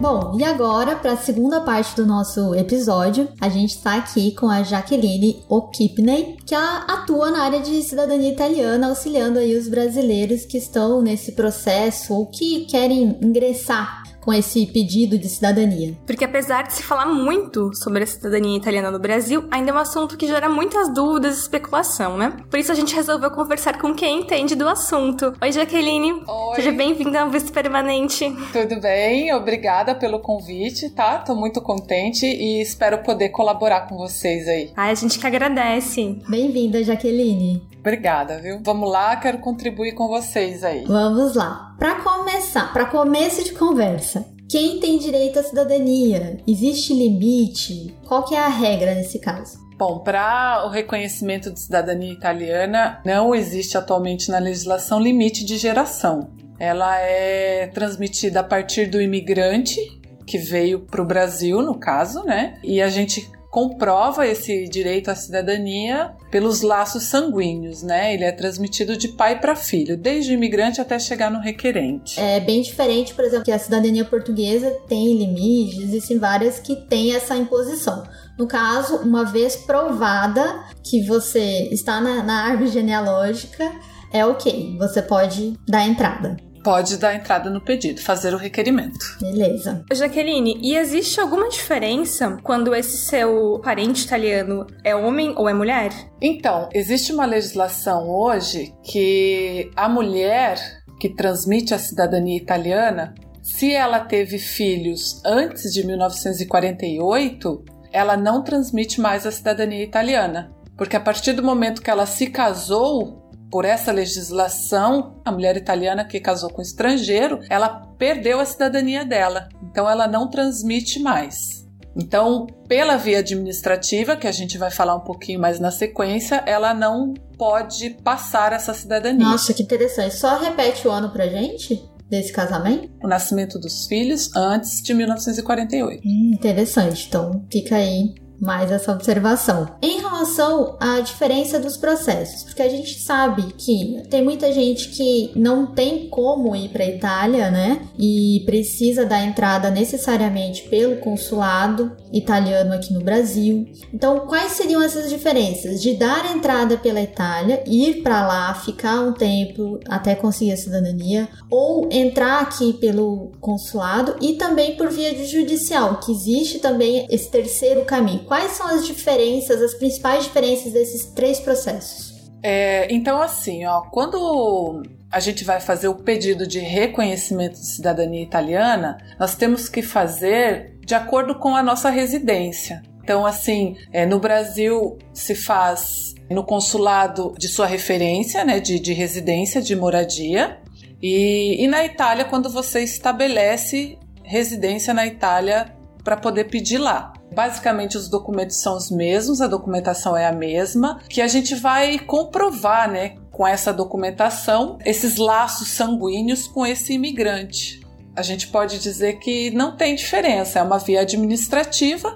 Bom, e agora, para a segunda parte do nosso episódio, a gente está aqui com a Jaqueline O'Kipney, que atua na área de cidadania italiana, auxiliando aí os brasileiros que estão nesse processo ou que querem ingressar com esse pedido de cidadania? Porque apesar de se falar muito sobre a cidadania italiana no Brasil, ainda é um assunto que gera muitas dúvidas e especulação, né? Por isso a gente resolveu conversar com quem entende do assunto. Oi, Jaqueline. Oi. Seja bem-vinda ao Vice Permanente. Tudo bem? Obrigada pelo convite, tá? Tô muito contente e espero poder colaborar com vocês aí. Ai, a gente que agradece. Bem-vinda, Jaqueline. Obrigada, viu? Vamos lá, quero contribuir com vocês aí. Vamos lá. Para começar, para começo de conversa, quem tem direito à cidadania? Existe limite? Qual que é a regra nesse caso? Bom, para o reconhecimento de cidadania italiana, não existe atualmente na legislação limite de geração. Ela é transmitida a partir do imigrante que veio para o Brasil, no caso, né? E a gente comprova esse direito à cidadania pelos laços sanguíneos, né? Ele é transmitido de pai para filho, desde o imigrante até chegar no requerente. É bem diferente, por exemplo, que a cidadania portuguesa tem limites, existem várias que têm essa imposição. No caso, uma vez provada que você está na, na árvore genealógica, é ok, você pode dar entrada pode dar entrada no pedido, fazer o requerimento. Beleza. Jaqueline, e existe alguma diferença quando esse seu parente italiano é homem ou é mulher? Então, existe uma legislação hoje que a mulher que transmite a cidadania italiana, se ela teve filhos antes de 1948, ela não transmite mais a cidadania italiana. Porque a partir do momento que ela se casou, por essa legislação, a mulher italiana que casou com estrangeiro, ela perdeu a cidadania dela. Então ela não transmite mais. Então, pela via administrativa, que a gente vai falar um pouquinho mais na sequência, ela não pode passar essa cidadania. Nossa, que interessante. Só repete o ano pra gente desse casamento? O nascimento dos filhos antes de 1948. Hum, interessante. Então, fica aí mais essa observação. Em relação à diferença dos processos, porque a gente sabe que tem muita gente que não tem como ir para a Itália, né? E precisa da entrada necessariamente pelo consulado italiano aqui no Brasil. Então, quais seriam essas diferenças de dar entrada pela Itália, ir para lá, ficar um tempo até conseguir a cidadania, ou entrar aqui pelo consulado e também por via judicial, que existe também esse terceiro caminho quais são as diferenças, as principais diferenças desses três processos? É, então, assim, ó, quando a gente vai fazer o pedido de reconhecimento de cidadania italiana, nós temos que fazer de acordo com a nossa residência. Então, assim, é, no Brasil se faz no consulado de sua referência, né, de, de residência, de moradia, e, e na Itália, quando você estabelece residência na Itália para poder pedir lá. Basicamente, os documentos são os mesmos, a documentação é a mesma, que a gente vai comprovar, né, com essa documentação, esses laços sanguíneos com esse imigrante. A gente pode dizer que não tem diferença, é uma via administrativa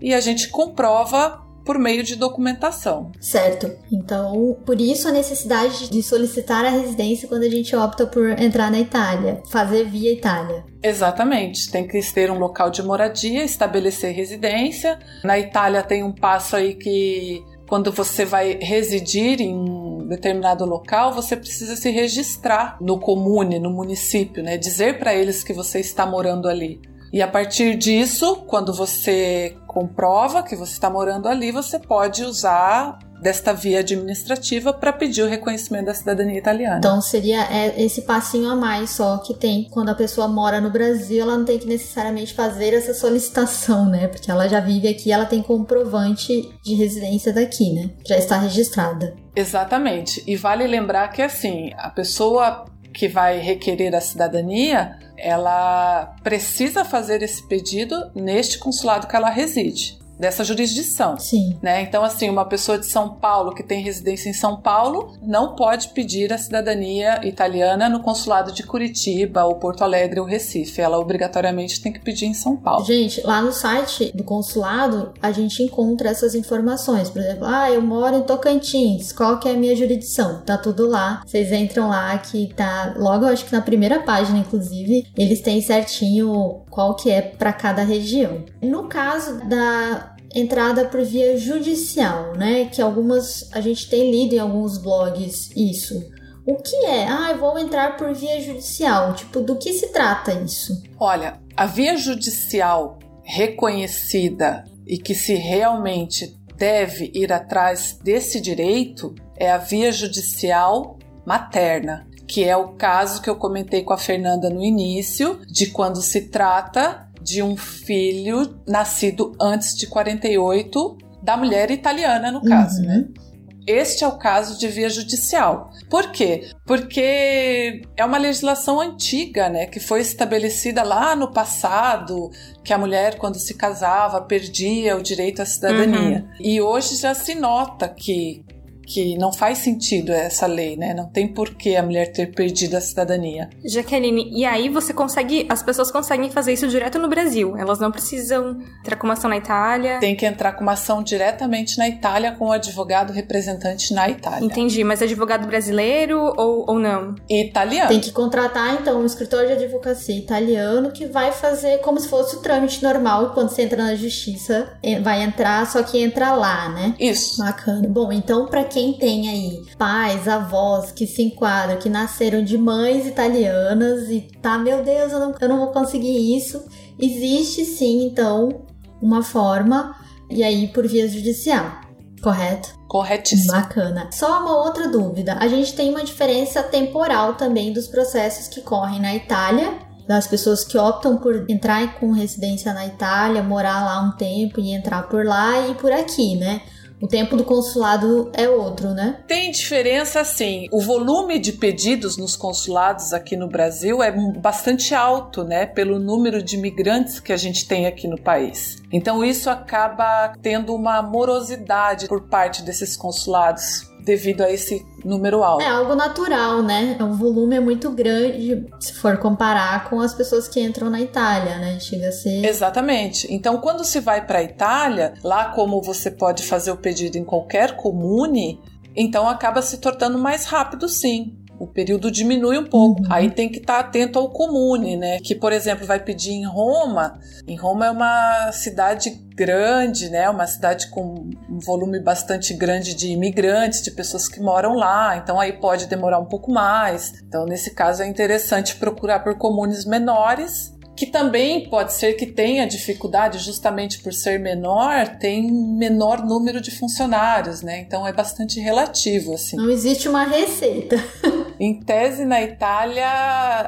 e a gente comprova por meio de documentação. Certo. Então, por isso a necessidade de solicitar a residência quando a gente opta por entrar na Itália, fazer via Itália. Exatamente. Tem que ter um local de moradia, estabelecer residência. Na Itália tem um passo aí que quando você vai residir em um determinado local, você precisa se registrar no comune, no município, né? Dizer para eles que você está morando ali. E a partir disso, quando você comprova que você está morando ali, você pode usar desta via administrativa para pedir o reconhecimento da cidadania italiana. Então seria é, esse passinho a mais só que tem quando a pessoa mora no Brasil, ela não tem que necessariamente fazer essa solicitação, né? Porque ela já vive aqui, ela tem comprovante de residência daqui, né? Já está registrada. Exatamente. E vale lembrar que assim, a pessoa que vai requerer a cidadania, ela precisa fazer esse pedido neste consulado que ela reside dessa jurisdição. Sim. Né? Então, assim, uma pessoa de São Paulo que tem residência em São Paulo não pode pedir a cidadania italiana no consulado de Curitiba, ou Porto Alegre ou Recife. Ela obrigatoriamente tem que pedir em São Paulo. Gente, lá no site do consulado a gente encontra essas informações. Por exemplo, ah, eu moro em Tocantins, qual que é a minha jurisdição? Tá tudo lá. Vocês entram lá que tá logo, acho que na primeira página, inclusive, eles têm certinho qual que é para cada região. No caso da entrada por via judicial, né, que algumas a gente tem lido em alguns blogs isso. O que é? Ah, eu vou entrar por via judicial. Tipo, do que se trata isso? Olha, a via judicial reconhecida e que se realmente deve ir atrás desse direito é a via judicial materna, que é o caso que eu comentei com a Fernanda no início, de quando se trata de um filho nascido antes de 48 da mulher italiana, no caso, uhum. né? Este é o caso de via judicial. Por quê? Porque é uma legislação antiga, né, que foi estabelecida lá no passado, que a mulher quando se casava perdia o direito à cidadania. Uhum. E hoje já se nota que que não faz sentido essa lei, né? Não tem por que a mulher ter perdido a cidadania. Jaqueline, e aí você consegue, as pessoas conseguem fazer isso direto no Brasil. Elas não precisam entrar com uma ação na Itália. Tem que entrar com uma ação diretamente na Itália com o advogado representante na Itália. Entendi, mas advogado brasileiro ou, ou não? Italiano. Tem que contratar então um escritório de advocacia italiano que vai fazer como se fosse o trâmite normal quando você entra na justiça, vai entrar, só que entra lá, né? Isso. Bacana. Bom, então para quem tem aí pais, avós que se enquadram, que nasceram de mães italianas e tá, meu Deus, eu não, eu não vou conseguir isso. Existe sim, então, uma forma, e aí por via judicial, correto? Corretíssimo. Bacana. Só uma outra dúvida: a gente tem uma diferença temporal também dos processos que correm na Itália das pessoas que optam por entrar com residência na Itália, morar lá um tempo e entrar por lá e por aqui, né? O tempo do consulado é outro, né? Tem diferença sim. O volume de pedidos nos consulados aqui no Brasil é bastante alto, né? Pelo número de imigrantes que a gente tem aqui no país. Então isso acaba tendo uma morosidade por parte desses consulados devido a esse número alto. É algo natural, né? O volume é muito grande se for comparar com as pessoas que entram na Itália, né? Chega a ser. Exatamente. Então, quando se vai para a Itália, lá como você pode fazer o pedido em qualquer comune, então acaba se tornando mais rápido, sim o período diminui um pouco. Uhum. Aí tem que estar tá atento ao comune, né? Que, por exemplo, vai pedir em Roma. Em Roma é uma cidade grande, né? Uma cidade com um volume bastante grande de imigrantes, de pessoas que moram lá. Então aí pode demorar um pouco mais. Então nesse caso é interessante procurar por comunes menores que também pode ser que tenha dificuldade justamente por ser menor, tem menor número de funcionários, né? Então é bastante relativo assim. Não existe uma receita. em tese na Itália,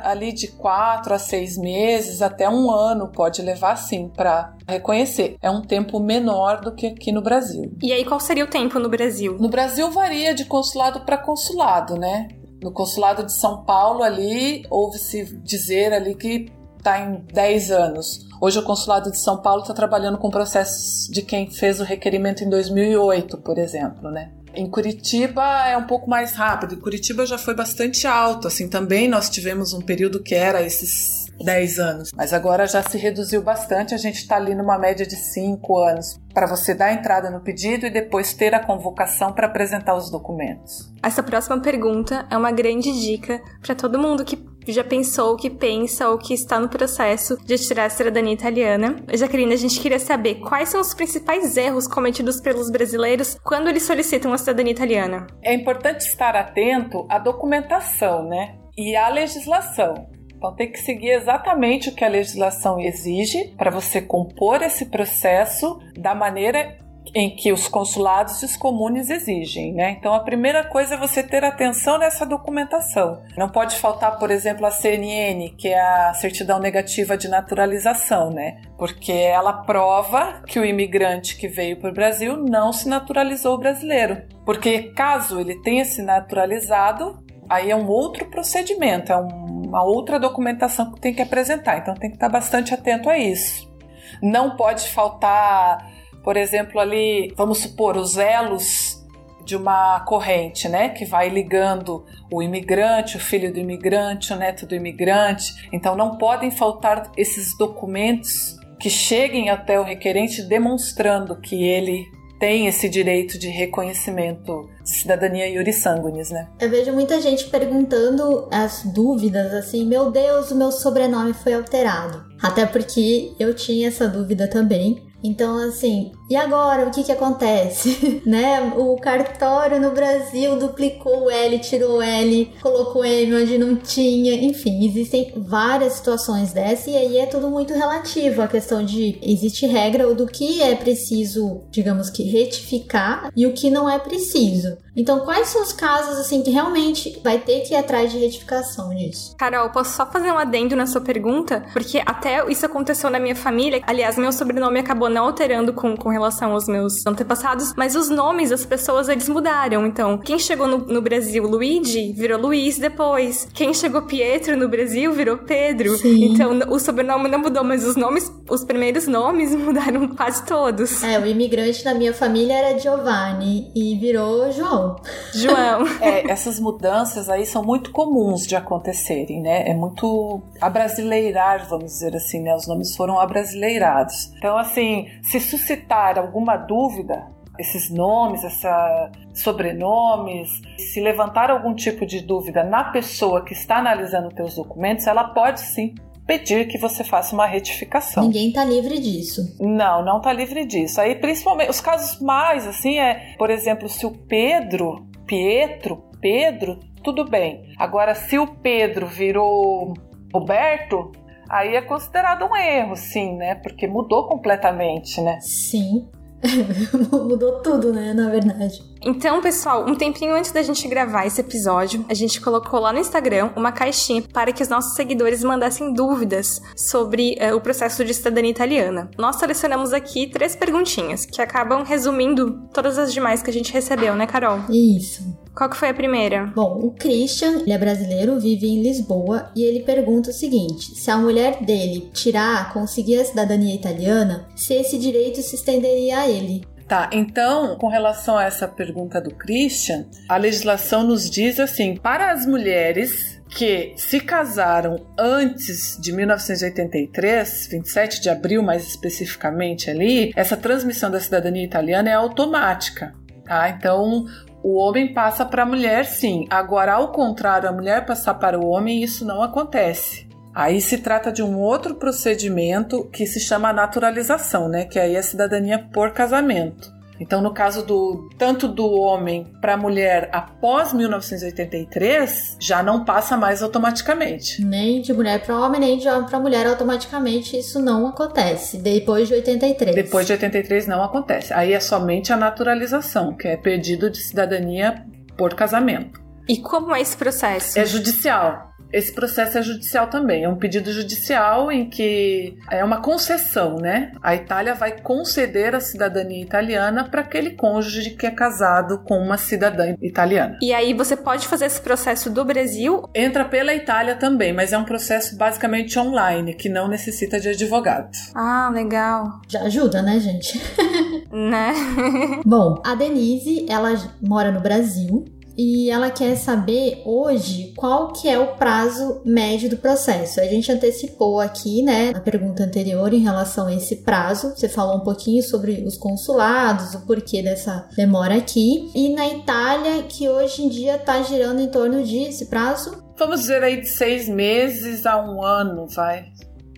ali de quatro a seis meses, até um ano pode levar sim para reconhecer. É um tempo menor do que aqui no Brasil. E aí qual seria o tempo no Brasil? No Brasil varia de consulado para consulado, né? No consulado de São Paulo ali, ouve-se dizer ali que está em 10 anos. Hoje o consulado de São Paulo está trabalhando com processos de quem fez o requerimento em 2008, por exemplo, né? Em Curitiba é um pouco mais rápido. Em Curitiba já foi bastante alto, assim, também nós tivemos um período que era esses 10 anos, mas agora já se reduziu bastante, a gente está ali numa média de 5 anos para você dar entrada no pedido e depois ter a convocação para apresentar os documentos. Essa próxima pergunta é uma grande dica para todo mundo que já pensou, que pensa ou que está no processo de tirar a cidadania italiana. Jaqueline, a gente queria saber quais são os principais erros cometidos pelos brasileiros quando eles solicitam a cidadania italiana. É importante estar atento à documentação, né? E à legislação. Então tem que seguir exatamente o que a legislação exige para você compor esse processo da maneira em que os consulados e os comunes exigem, né? Então a primeira coisa é você ter atenção nessa documentação. Não pode faltar, por exemplo, a CNN, que é a certidão negativa de naturalização, né? Porque ela prova que o imigrante que veio para o Brasil não se naturalizou brasileiro. Porque caso ele tenha se naturalizado, aí é um outro procedimento, é uma outra documentação que tem que apresentar. Então tem que estar bastante atento a isso. Não pode faltar, por exemplo, ali, vamos supor, os elos de uma corrente, né, que vai ligando o imigrante, o filho do imigrante, o neto do imigrante. Então não podem faltar esses documentos que cheguem até o requerente demonstrando que ele tem esse direito de reconhecimento de cidadania iuri sanguinis, né? Eu vejo muita gente perguntando as dúvidas, assim, meu Deus, o meu sobrenome foi alterado. Até porque eu tinha essa dúvida também. Então, assim, e agora o que que acontece? né? O cartório no Brasil duplicou o L, tirou o L, colocou M onde não tinha. Enfim, existem várias situações dessa e aí é tudo muito relativo. A questão de existe regra do que é preciso, digamos que, retificar e o que não é preciso. Então, quais são os casos assim que realmente vai ter que ir atrás de retificação disso? Carol, posso só fazer um adendo na sua pergunta? Porque até isso aconteceu na minha família. Aliás, meu sobrenome acabou não alterando com, com relação aos meus antepassados, mas os nomes das pessoas eles mudaram. Então, quem chegou no, no Brasil Luigi virou Luiz depois. Quem chegou Pietro no Brasil virou Pedro. Sim. Então, o sobrenome não mudou, mas os nomes, os primeiros nomes mudaram quase todos. É, o imigrante da minha família era Giovanni e virou João. João. É, essas mudanças aí são muito comuns de acontecerem, né? É muito abrasileirar, vamos dizer assim, né? Os nomes foram abrasileirados. Então, assim, se suscitar alguma dúvida, esses nomes, essa sobrenomes, se levantar algum tipo de dúvida na pessoa que está analisando teus documentos, ela pode sim pedir que você faça uma retificação. Ninguém tá livre disso. Não, não tá livre disso. Aí, principalmente, os casos mais, assim, é, por exemplo, se o Pedro, Pietro, Pedro, tudo bem. Agora, se o Pedro virou Roberto, aí é considerado um erro, sim, né? Porque mudou completamente, né? Sim. Mudou tudo, né? Na verdade. Então, pessoal, um tempinho antes da gente gravar esse episódio, a gente colocou lá no Instagram uma caixinha para que os nossos seguidores mandassem dúvidas sobre eh, o processo de cidadania italiana. Nós selecionamos aqui três perguntinhas que acabam resumindo todas as demais que a gente recebeu, né, Carol? Isso. Qual que foi a primeira? Bom, o Christian, ele é brasileiro, vive em Lisboa e ele pergunta o seguinte: se a mulher dele tirar, conseguir a cidadania italiana, se esse direito se estenderia a ele. Tá, então, com relação a essa pergunta do Christian, a legislação nos diz assim: para as mulheres que se casaram antes de 1983, 27 de abril mais especificamente ali, essa transmissão da cidadania italiana é automática. Tá? Então, o homem passa para a mulher, sim. Agora, ao contrário, a mulher passar para o homem, isso não acontece. Aí se trata de um outro procedimento que se chama naturalização, né? Que aí é a cidadania por casamento. Então, no caso do tanto do homem para a mulher após 1983, já não passa mais automaticamente. Nem de mulher para homem, nem de homem para mulher, automaticamente isso não acontece. Depois de 83. Depois de 83 não acontece. Aí é somente a naturalização, que é pedido de cidadania por casamento. E como é esse processo? É judicial. Esse processo é judicial também, é um pedido judicial em que é uma concessão, né? A Itália vai conceder a cidadania italiana para aquele cônjuge que é casado com uma cidadã italiana. E aí você pode fazer esse processo do Brasil? Entra pela Itália também, mas é um processo basicamente online, que não necessita de advogado. Ah, legal. Já ajuda, né, gente? né? Bom, a Denise, ela mora no Brasil e ela quer saber hoje qual que é o prazo médio do processo. A gente antecipou aqui, né, na pergunta anterior em relação a esse prazo. Você falou um pouquinho sobre os consulados, o porquê dessa demora aqui. E na Itália, que hoje em dia está girando em torno de esse prazo? Vamos dizer aí de seis meses a um ano, vai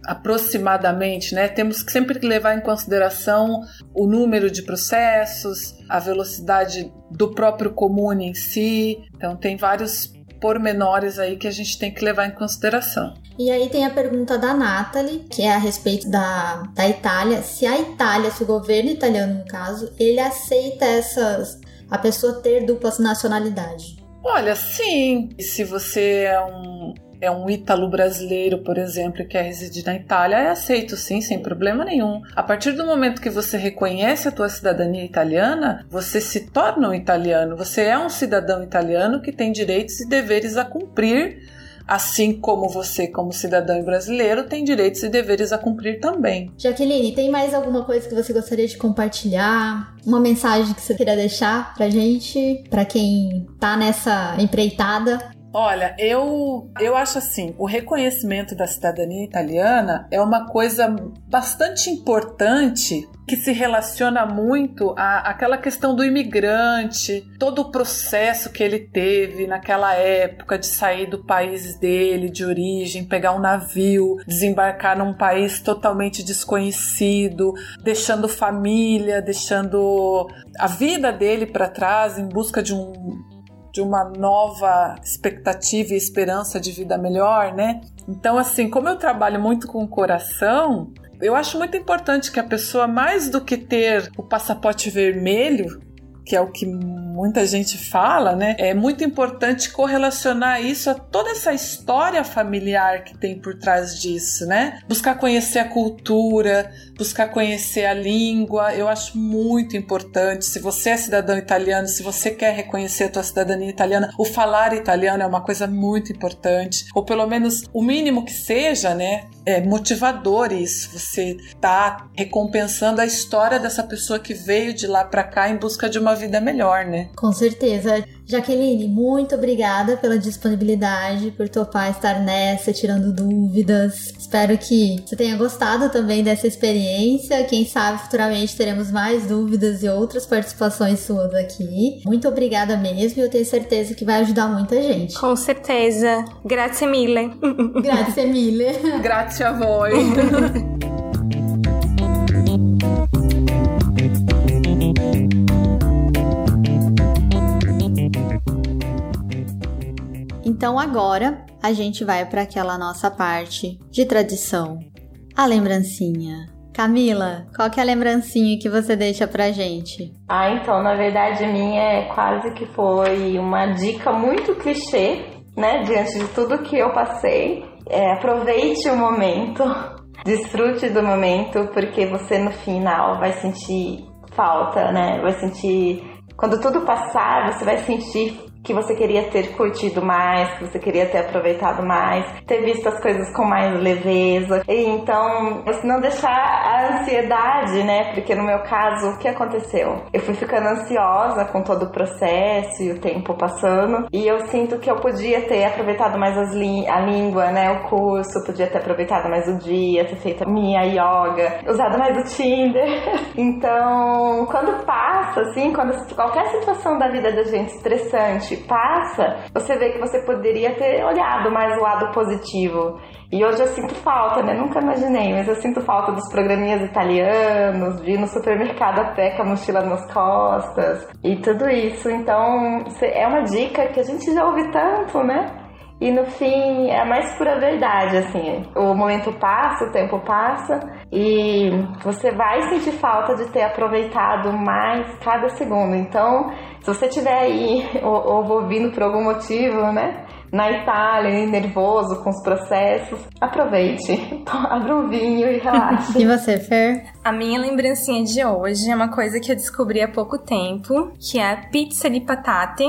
aproximadamente, né? Temos que sempre levar em consideração o número de processos, a velocidade do próprio comune em si. Então tem vários pormenores aí que a gente tem que levar em consideração. E aí tem a pergunta da Nathalie, que é a respeito da, da Itália. Se a Itália, se o governo italiano, no caso, ele aceita essas a pessoa ter dupla nacionalidade. Olha, sim. Se você é um, é um ítalo brasileiro, por exemplo, que quer residir na Itália, é aceito sim, sem problema nenhum. A partir do momento que você reconhece a tua cidadania italiana, você se torna um italiano, você é um cidadão italiano que tem direitos e deveres a cumprir, assim como você, como cidadão brasileiro, tem direitos e deveres a cumprir também. Jaqueline, tem mais alguma coisa que você gostaria de compartilhar? Uma mensagem que você queria deixar pra gente, pra quem tá nessa empreitada? Olha, eu, eu acho assim, o reconhecimento da cidadania italiana é uma coisa bastante importante que se relaciona muito à, àquela questão do imigrante, todo o processo que ele teve naquela época de sair do país dele, de origem, pegar um navio, desembarcar num país totalmente desconhecido, deixando família, deixando a vida dele para trás em busca de um de uma nova expectativa e esperança de vida melhor, né? Então, assim, como eu trabalho muito com o coração, eu acho muito importante que a pessoa, mais do que ter o passaporte vermelho, que é o que muita gente fala, né? É muito importante correlacionar isso a toda essa história familiar que tem por trás disso, né? Buscar conhecer a cultura, buscar conhecer a língua, eu acho muito importante. Se você é cidadão italiano, se você quer reconhecer a tua cidadania italiana, o falar italiano é uma coisa muito importante, ou pelo menos o mínimo que seja, né? É motivador isso. Você tá recompensando a história dessa pessoa que veio de lá para cá em busca de uma vida melhor, né? Com certeza. Jaqueline, muito obrigada pela disponibilidade, por topar estar nessa, tirando dúvidas. Espero que você tenha gostado também dessa experiência. Quem sabe futuramente teremos mais dúvidas e outras participações suas aqui. Muito obrigada mesmo e eu tenho certeza que vai ajudar muita gente. Com certeza. Grazie mille. Grazie mille. Grazie a voi. Então agora a gente vai para aquela nossa parte de tradição, a lembrancinha. Camila, qual que é a lembrancinha que você deixa pra gente? Ah, então, na verdade, minha é quase que foi uma dica muito clichê, né? Diante de tudo que eu passei. É, aproveite o momento, desfrute do momento, porque você no final vai sentir falta, né? Vai sentir. Quando tudo passar, você vai sentir que você queria ter curtido mais, que você queria ter aproveitado mais, ter visto as coisas com mais leveza. E então, você não deixar a ansiedade, né? Porque no meu caso, o que aconteceu? Eu fui ficando ansiosa com todo o processo e o tempo passando, e eu sinto que eu podia ter aproveitado mais a língua, né? O curso, podia ter aproveitado mais o dia, ter feito minha yoga, usado mais o Tinder. então, quando passa, assim, quando qualquer situação da vida da gente estressante passa, você vê que você poderia ter olhado mais o lado positivo. E hoje eu sinto falta, né? Nunca imaginei, mas eu sinto falta dos programinhas italianos, de ir no supermercado a pé com a mochila nas costas e tudo isso. Então, é uma dica que a gente já ouve tanto, né? E no fim é a mais pura verdade, assim. O momento passa, o tempo passa e você vai sentir falta de ter aproveitado mais cada segundo. Então, se você estiver aí ou, ou ouvindo por algum motivo, né? Na Itália, nervoso com os processos, aproveite. Abra um vinho e relaxe. e você, Fer? A minha lembrancinha de hoje é uma coisa que eu descobri há pouco tempo, que é a pizza de patate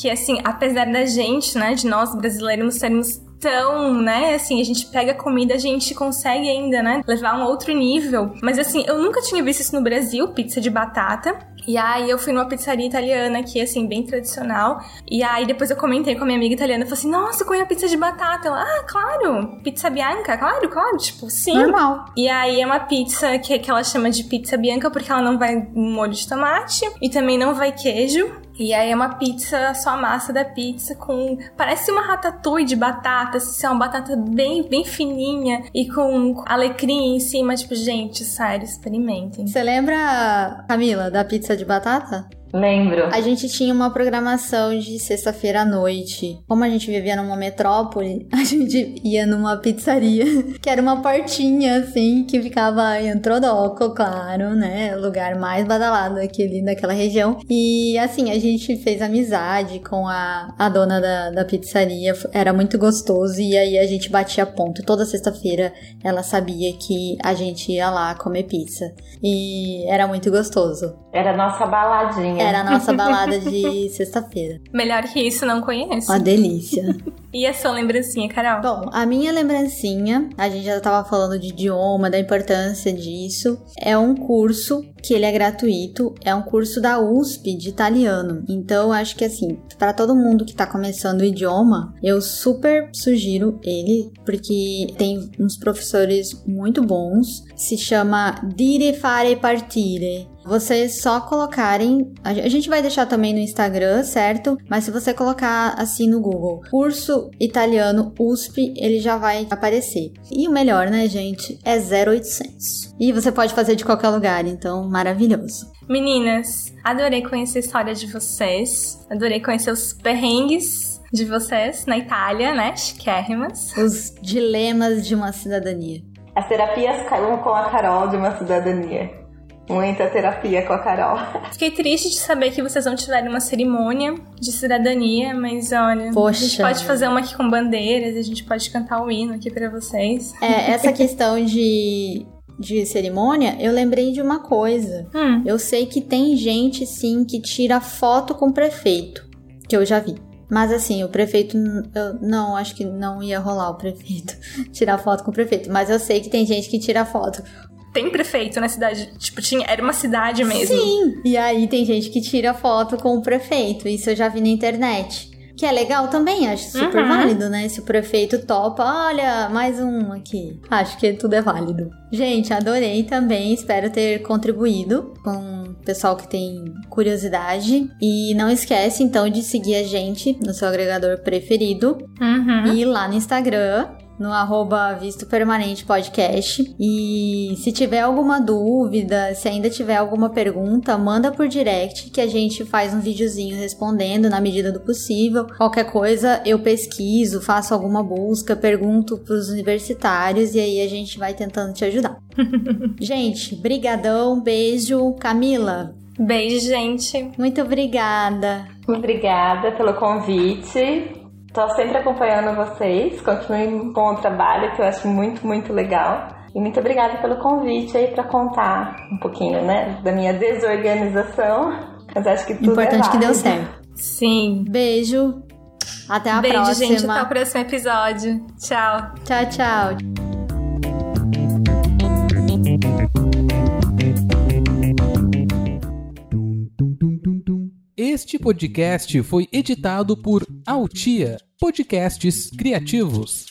que assim, apesar da gente, né, de nós brasileiros sermos tão, né, assim, a gente pega comida, a gente consegue ainda, né, levar um outro nível. Mas assim, eu nunca tinha visto isso no Brasil, pizza de batata. E aí eu fui numa pizzaria italiana aqui, assim, bem tradicional. E aí depois eu comentei com a minha amiga italiana, falei assim, nossa, eu a pizza de batata. Ela, ah, claro, pizza bianca, claro, claro, tipo, sim. Normal. E aí é uma pizza que, que ela chama de pizza bianca porque ela não vai molho de tomate e também não vai queijo. E aí é uma pizza, só a massa da pizza com. Parece uma ratatouille de batata, assim, é uma batata bem, bem fininha e com alecrim em cima. Tipo, gente, sério, experimentem. Você lembra, Camila, da pizza de batata? Lembro. A gente tinha uma programação de sexta-feira à noite. Como a gente vivia numa metrópole, a gente ia numa pizzaria, que era uma portinha, assim, que ficava em Antrodoco, claro, né? Lugar mais badalado aquele daquela região. E, assim, a gente fez amizade com a, a dona da, da pizzaria. Era muito gostoso. E aí a gente batia ponto. Toda sexta-feira ela sabia que a gente ia lá comer pizza. E era muito gostoso. Era nossa baladinha Era a nossa balada de sexta-feira. Melhor que isso, não conheço. Uma delícia. e a sua lembrancinha, Carol? Bom, a minha lembrancinha, a gente já tava falando de idioma, da importância disso. É um curso que ele é gratuito, é um curso da USP de italiano. Então, acho que assim, para todo mundo que tá começando o idioma, eu super sugiro ele, porque tem uns professores muito bons. Se chama Dire Fare Partire. Vocês só colocarem. A gente vai deixar também no Instagram, certo? Mas se você colocar assim no Google, curso italiano USP, ele já vai aparecer. E o melhor, né, gente? É 0800. E você pode fazer de qualquer lugar, então maravilhoso. Meninas, adorei conhecer a história de vocês. Adorei conhecer os perrengues de vocês na Itália, né? Chiquérrimas. Os dilemas de uma cidadania. As terapias com a Carol de uma cidadania. Muita terapia com a Carol. Fiquei triste de saber que vocês não tiveram uma cerimônia de cidadania, mas olha, Poxa. a gente pode fazer uma aqui com bandeiras, a gente pode cantar o hino aqui para vocês. É, essa questão de, de cerimônia, eu lembrei de uma coisa. Hum. Eu sei que tem gente, sim, que tira foto com o prefeito, que eu já vi. Mas assim, o prefeito. Eu, não, acho que não ia rolar o prefeito tirar foto com o prefeito. Mas eu sei que tem gente que tira foto tem prefeito na cidade. Tipo, tinha, era uma cidade mesmo. Sim. E aí tem gente que tira foto com o prefeito. Isso eu já vi na internet. Que é legal também, acho super Uhum. válido, né? Se o prefeito topa, olha, mais um aqui. Acho que tudo é válido. Gente, adorei também. Espero ter contribuído com o pessoal que tem curiosidade. E não esquece, então, de seguir a gente no seu agregador preferido. Uhum. E lá no Instagram, no arroba Visto Permanente Podcast. E se tiver alguma dúvida, se ainda tiver alguma pergunta, manda por direct que a gente faz um videozinho respondendo na medida do possível. Qualquer coisa eu pesquiso, faço alguma busca, pergunto pros universitários e aí a gente vai tentando te ajudar. gente, brigadão, beijo. Camila, Beijo, gente. muito obrigada. Obrigada pelo convite. Tô sempre acompanhando vocês. Continuem com o trabalho que eu acho muito, muito legal. E muito obrigada pelo convite aí para contar um pouquinho, né, da minha desorganização. Mas acho que tudo Importante é que deu certo. Sim. Beijo. Até a Beijo, próxima. gente. Até o próximo episódio. Tchau. Tchau, tchau. Este podcast foi editado por Altia Podcasts Criativos.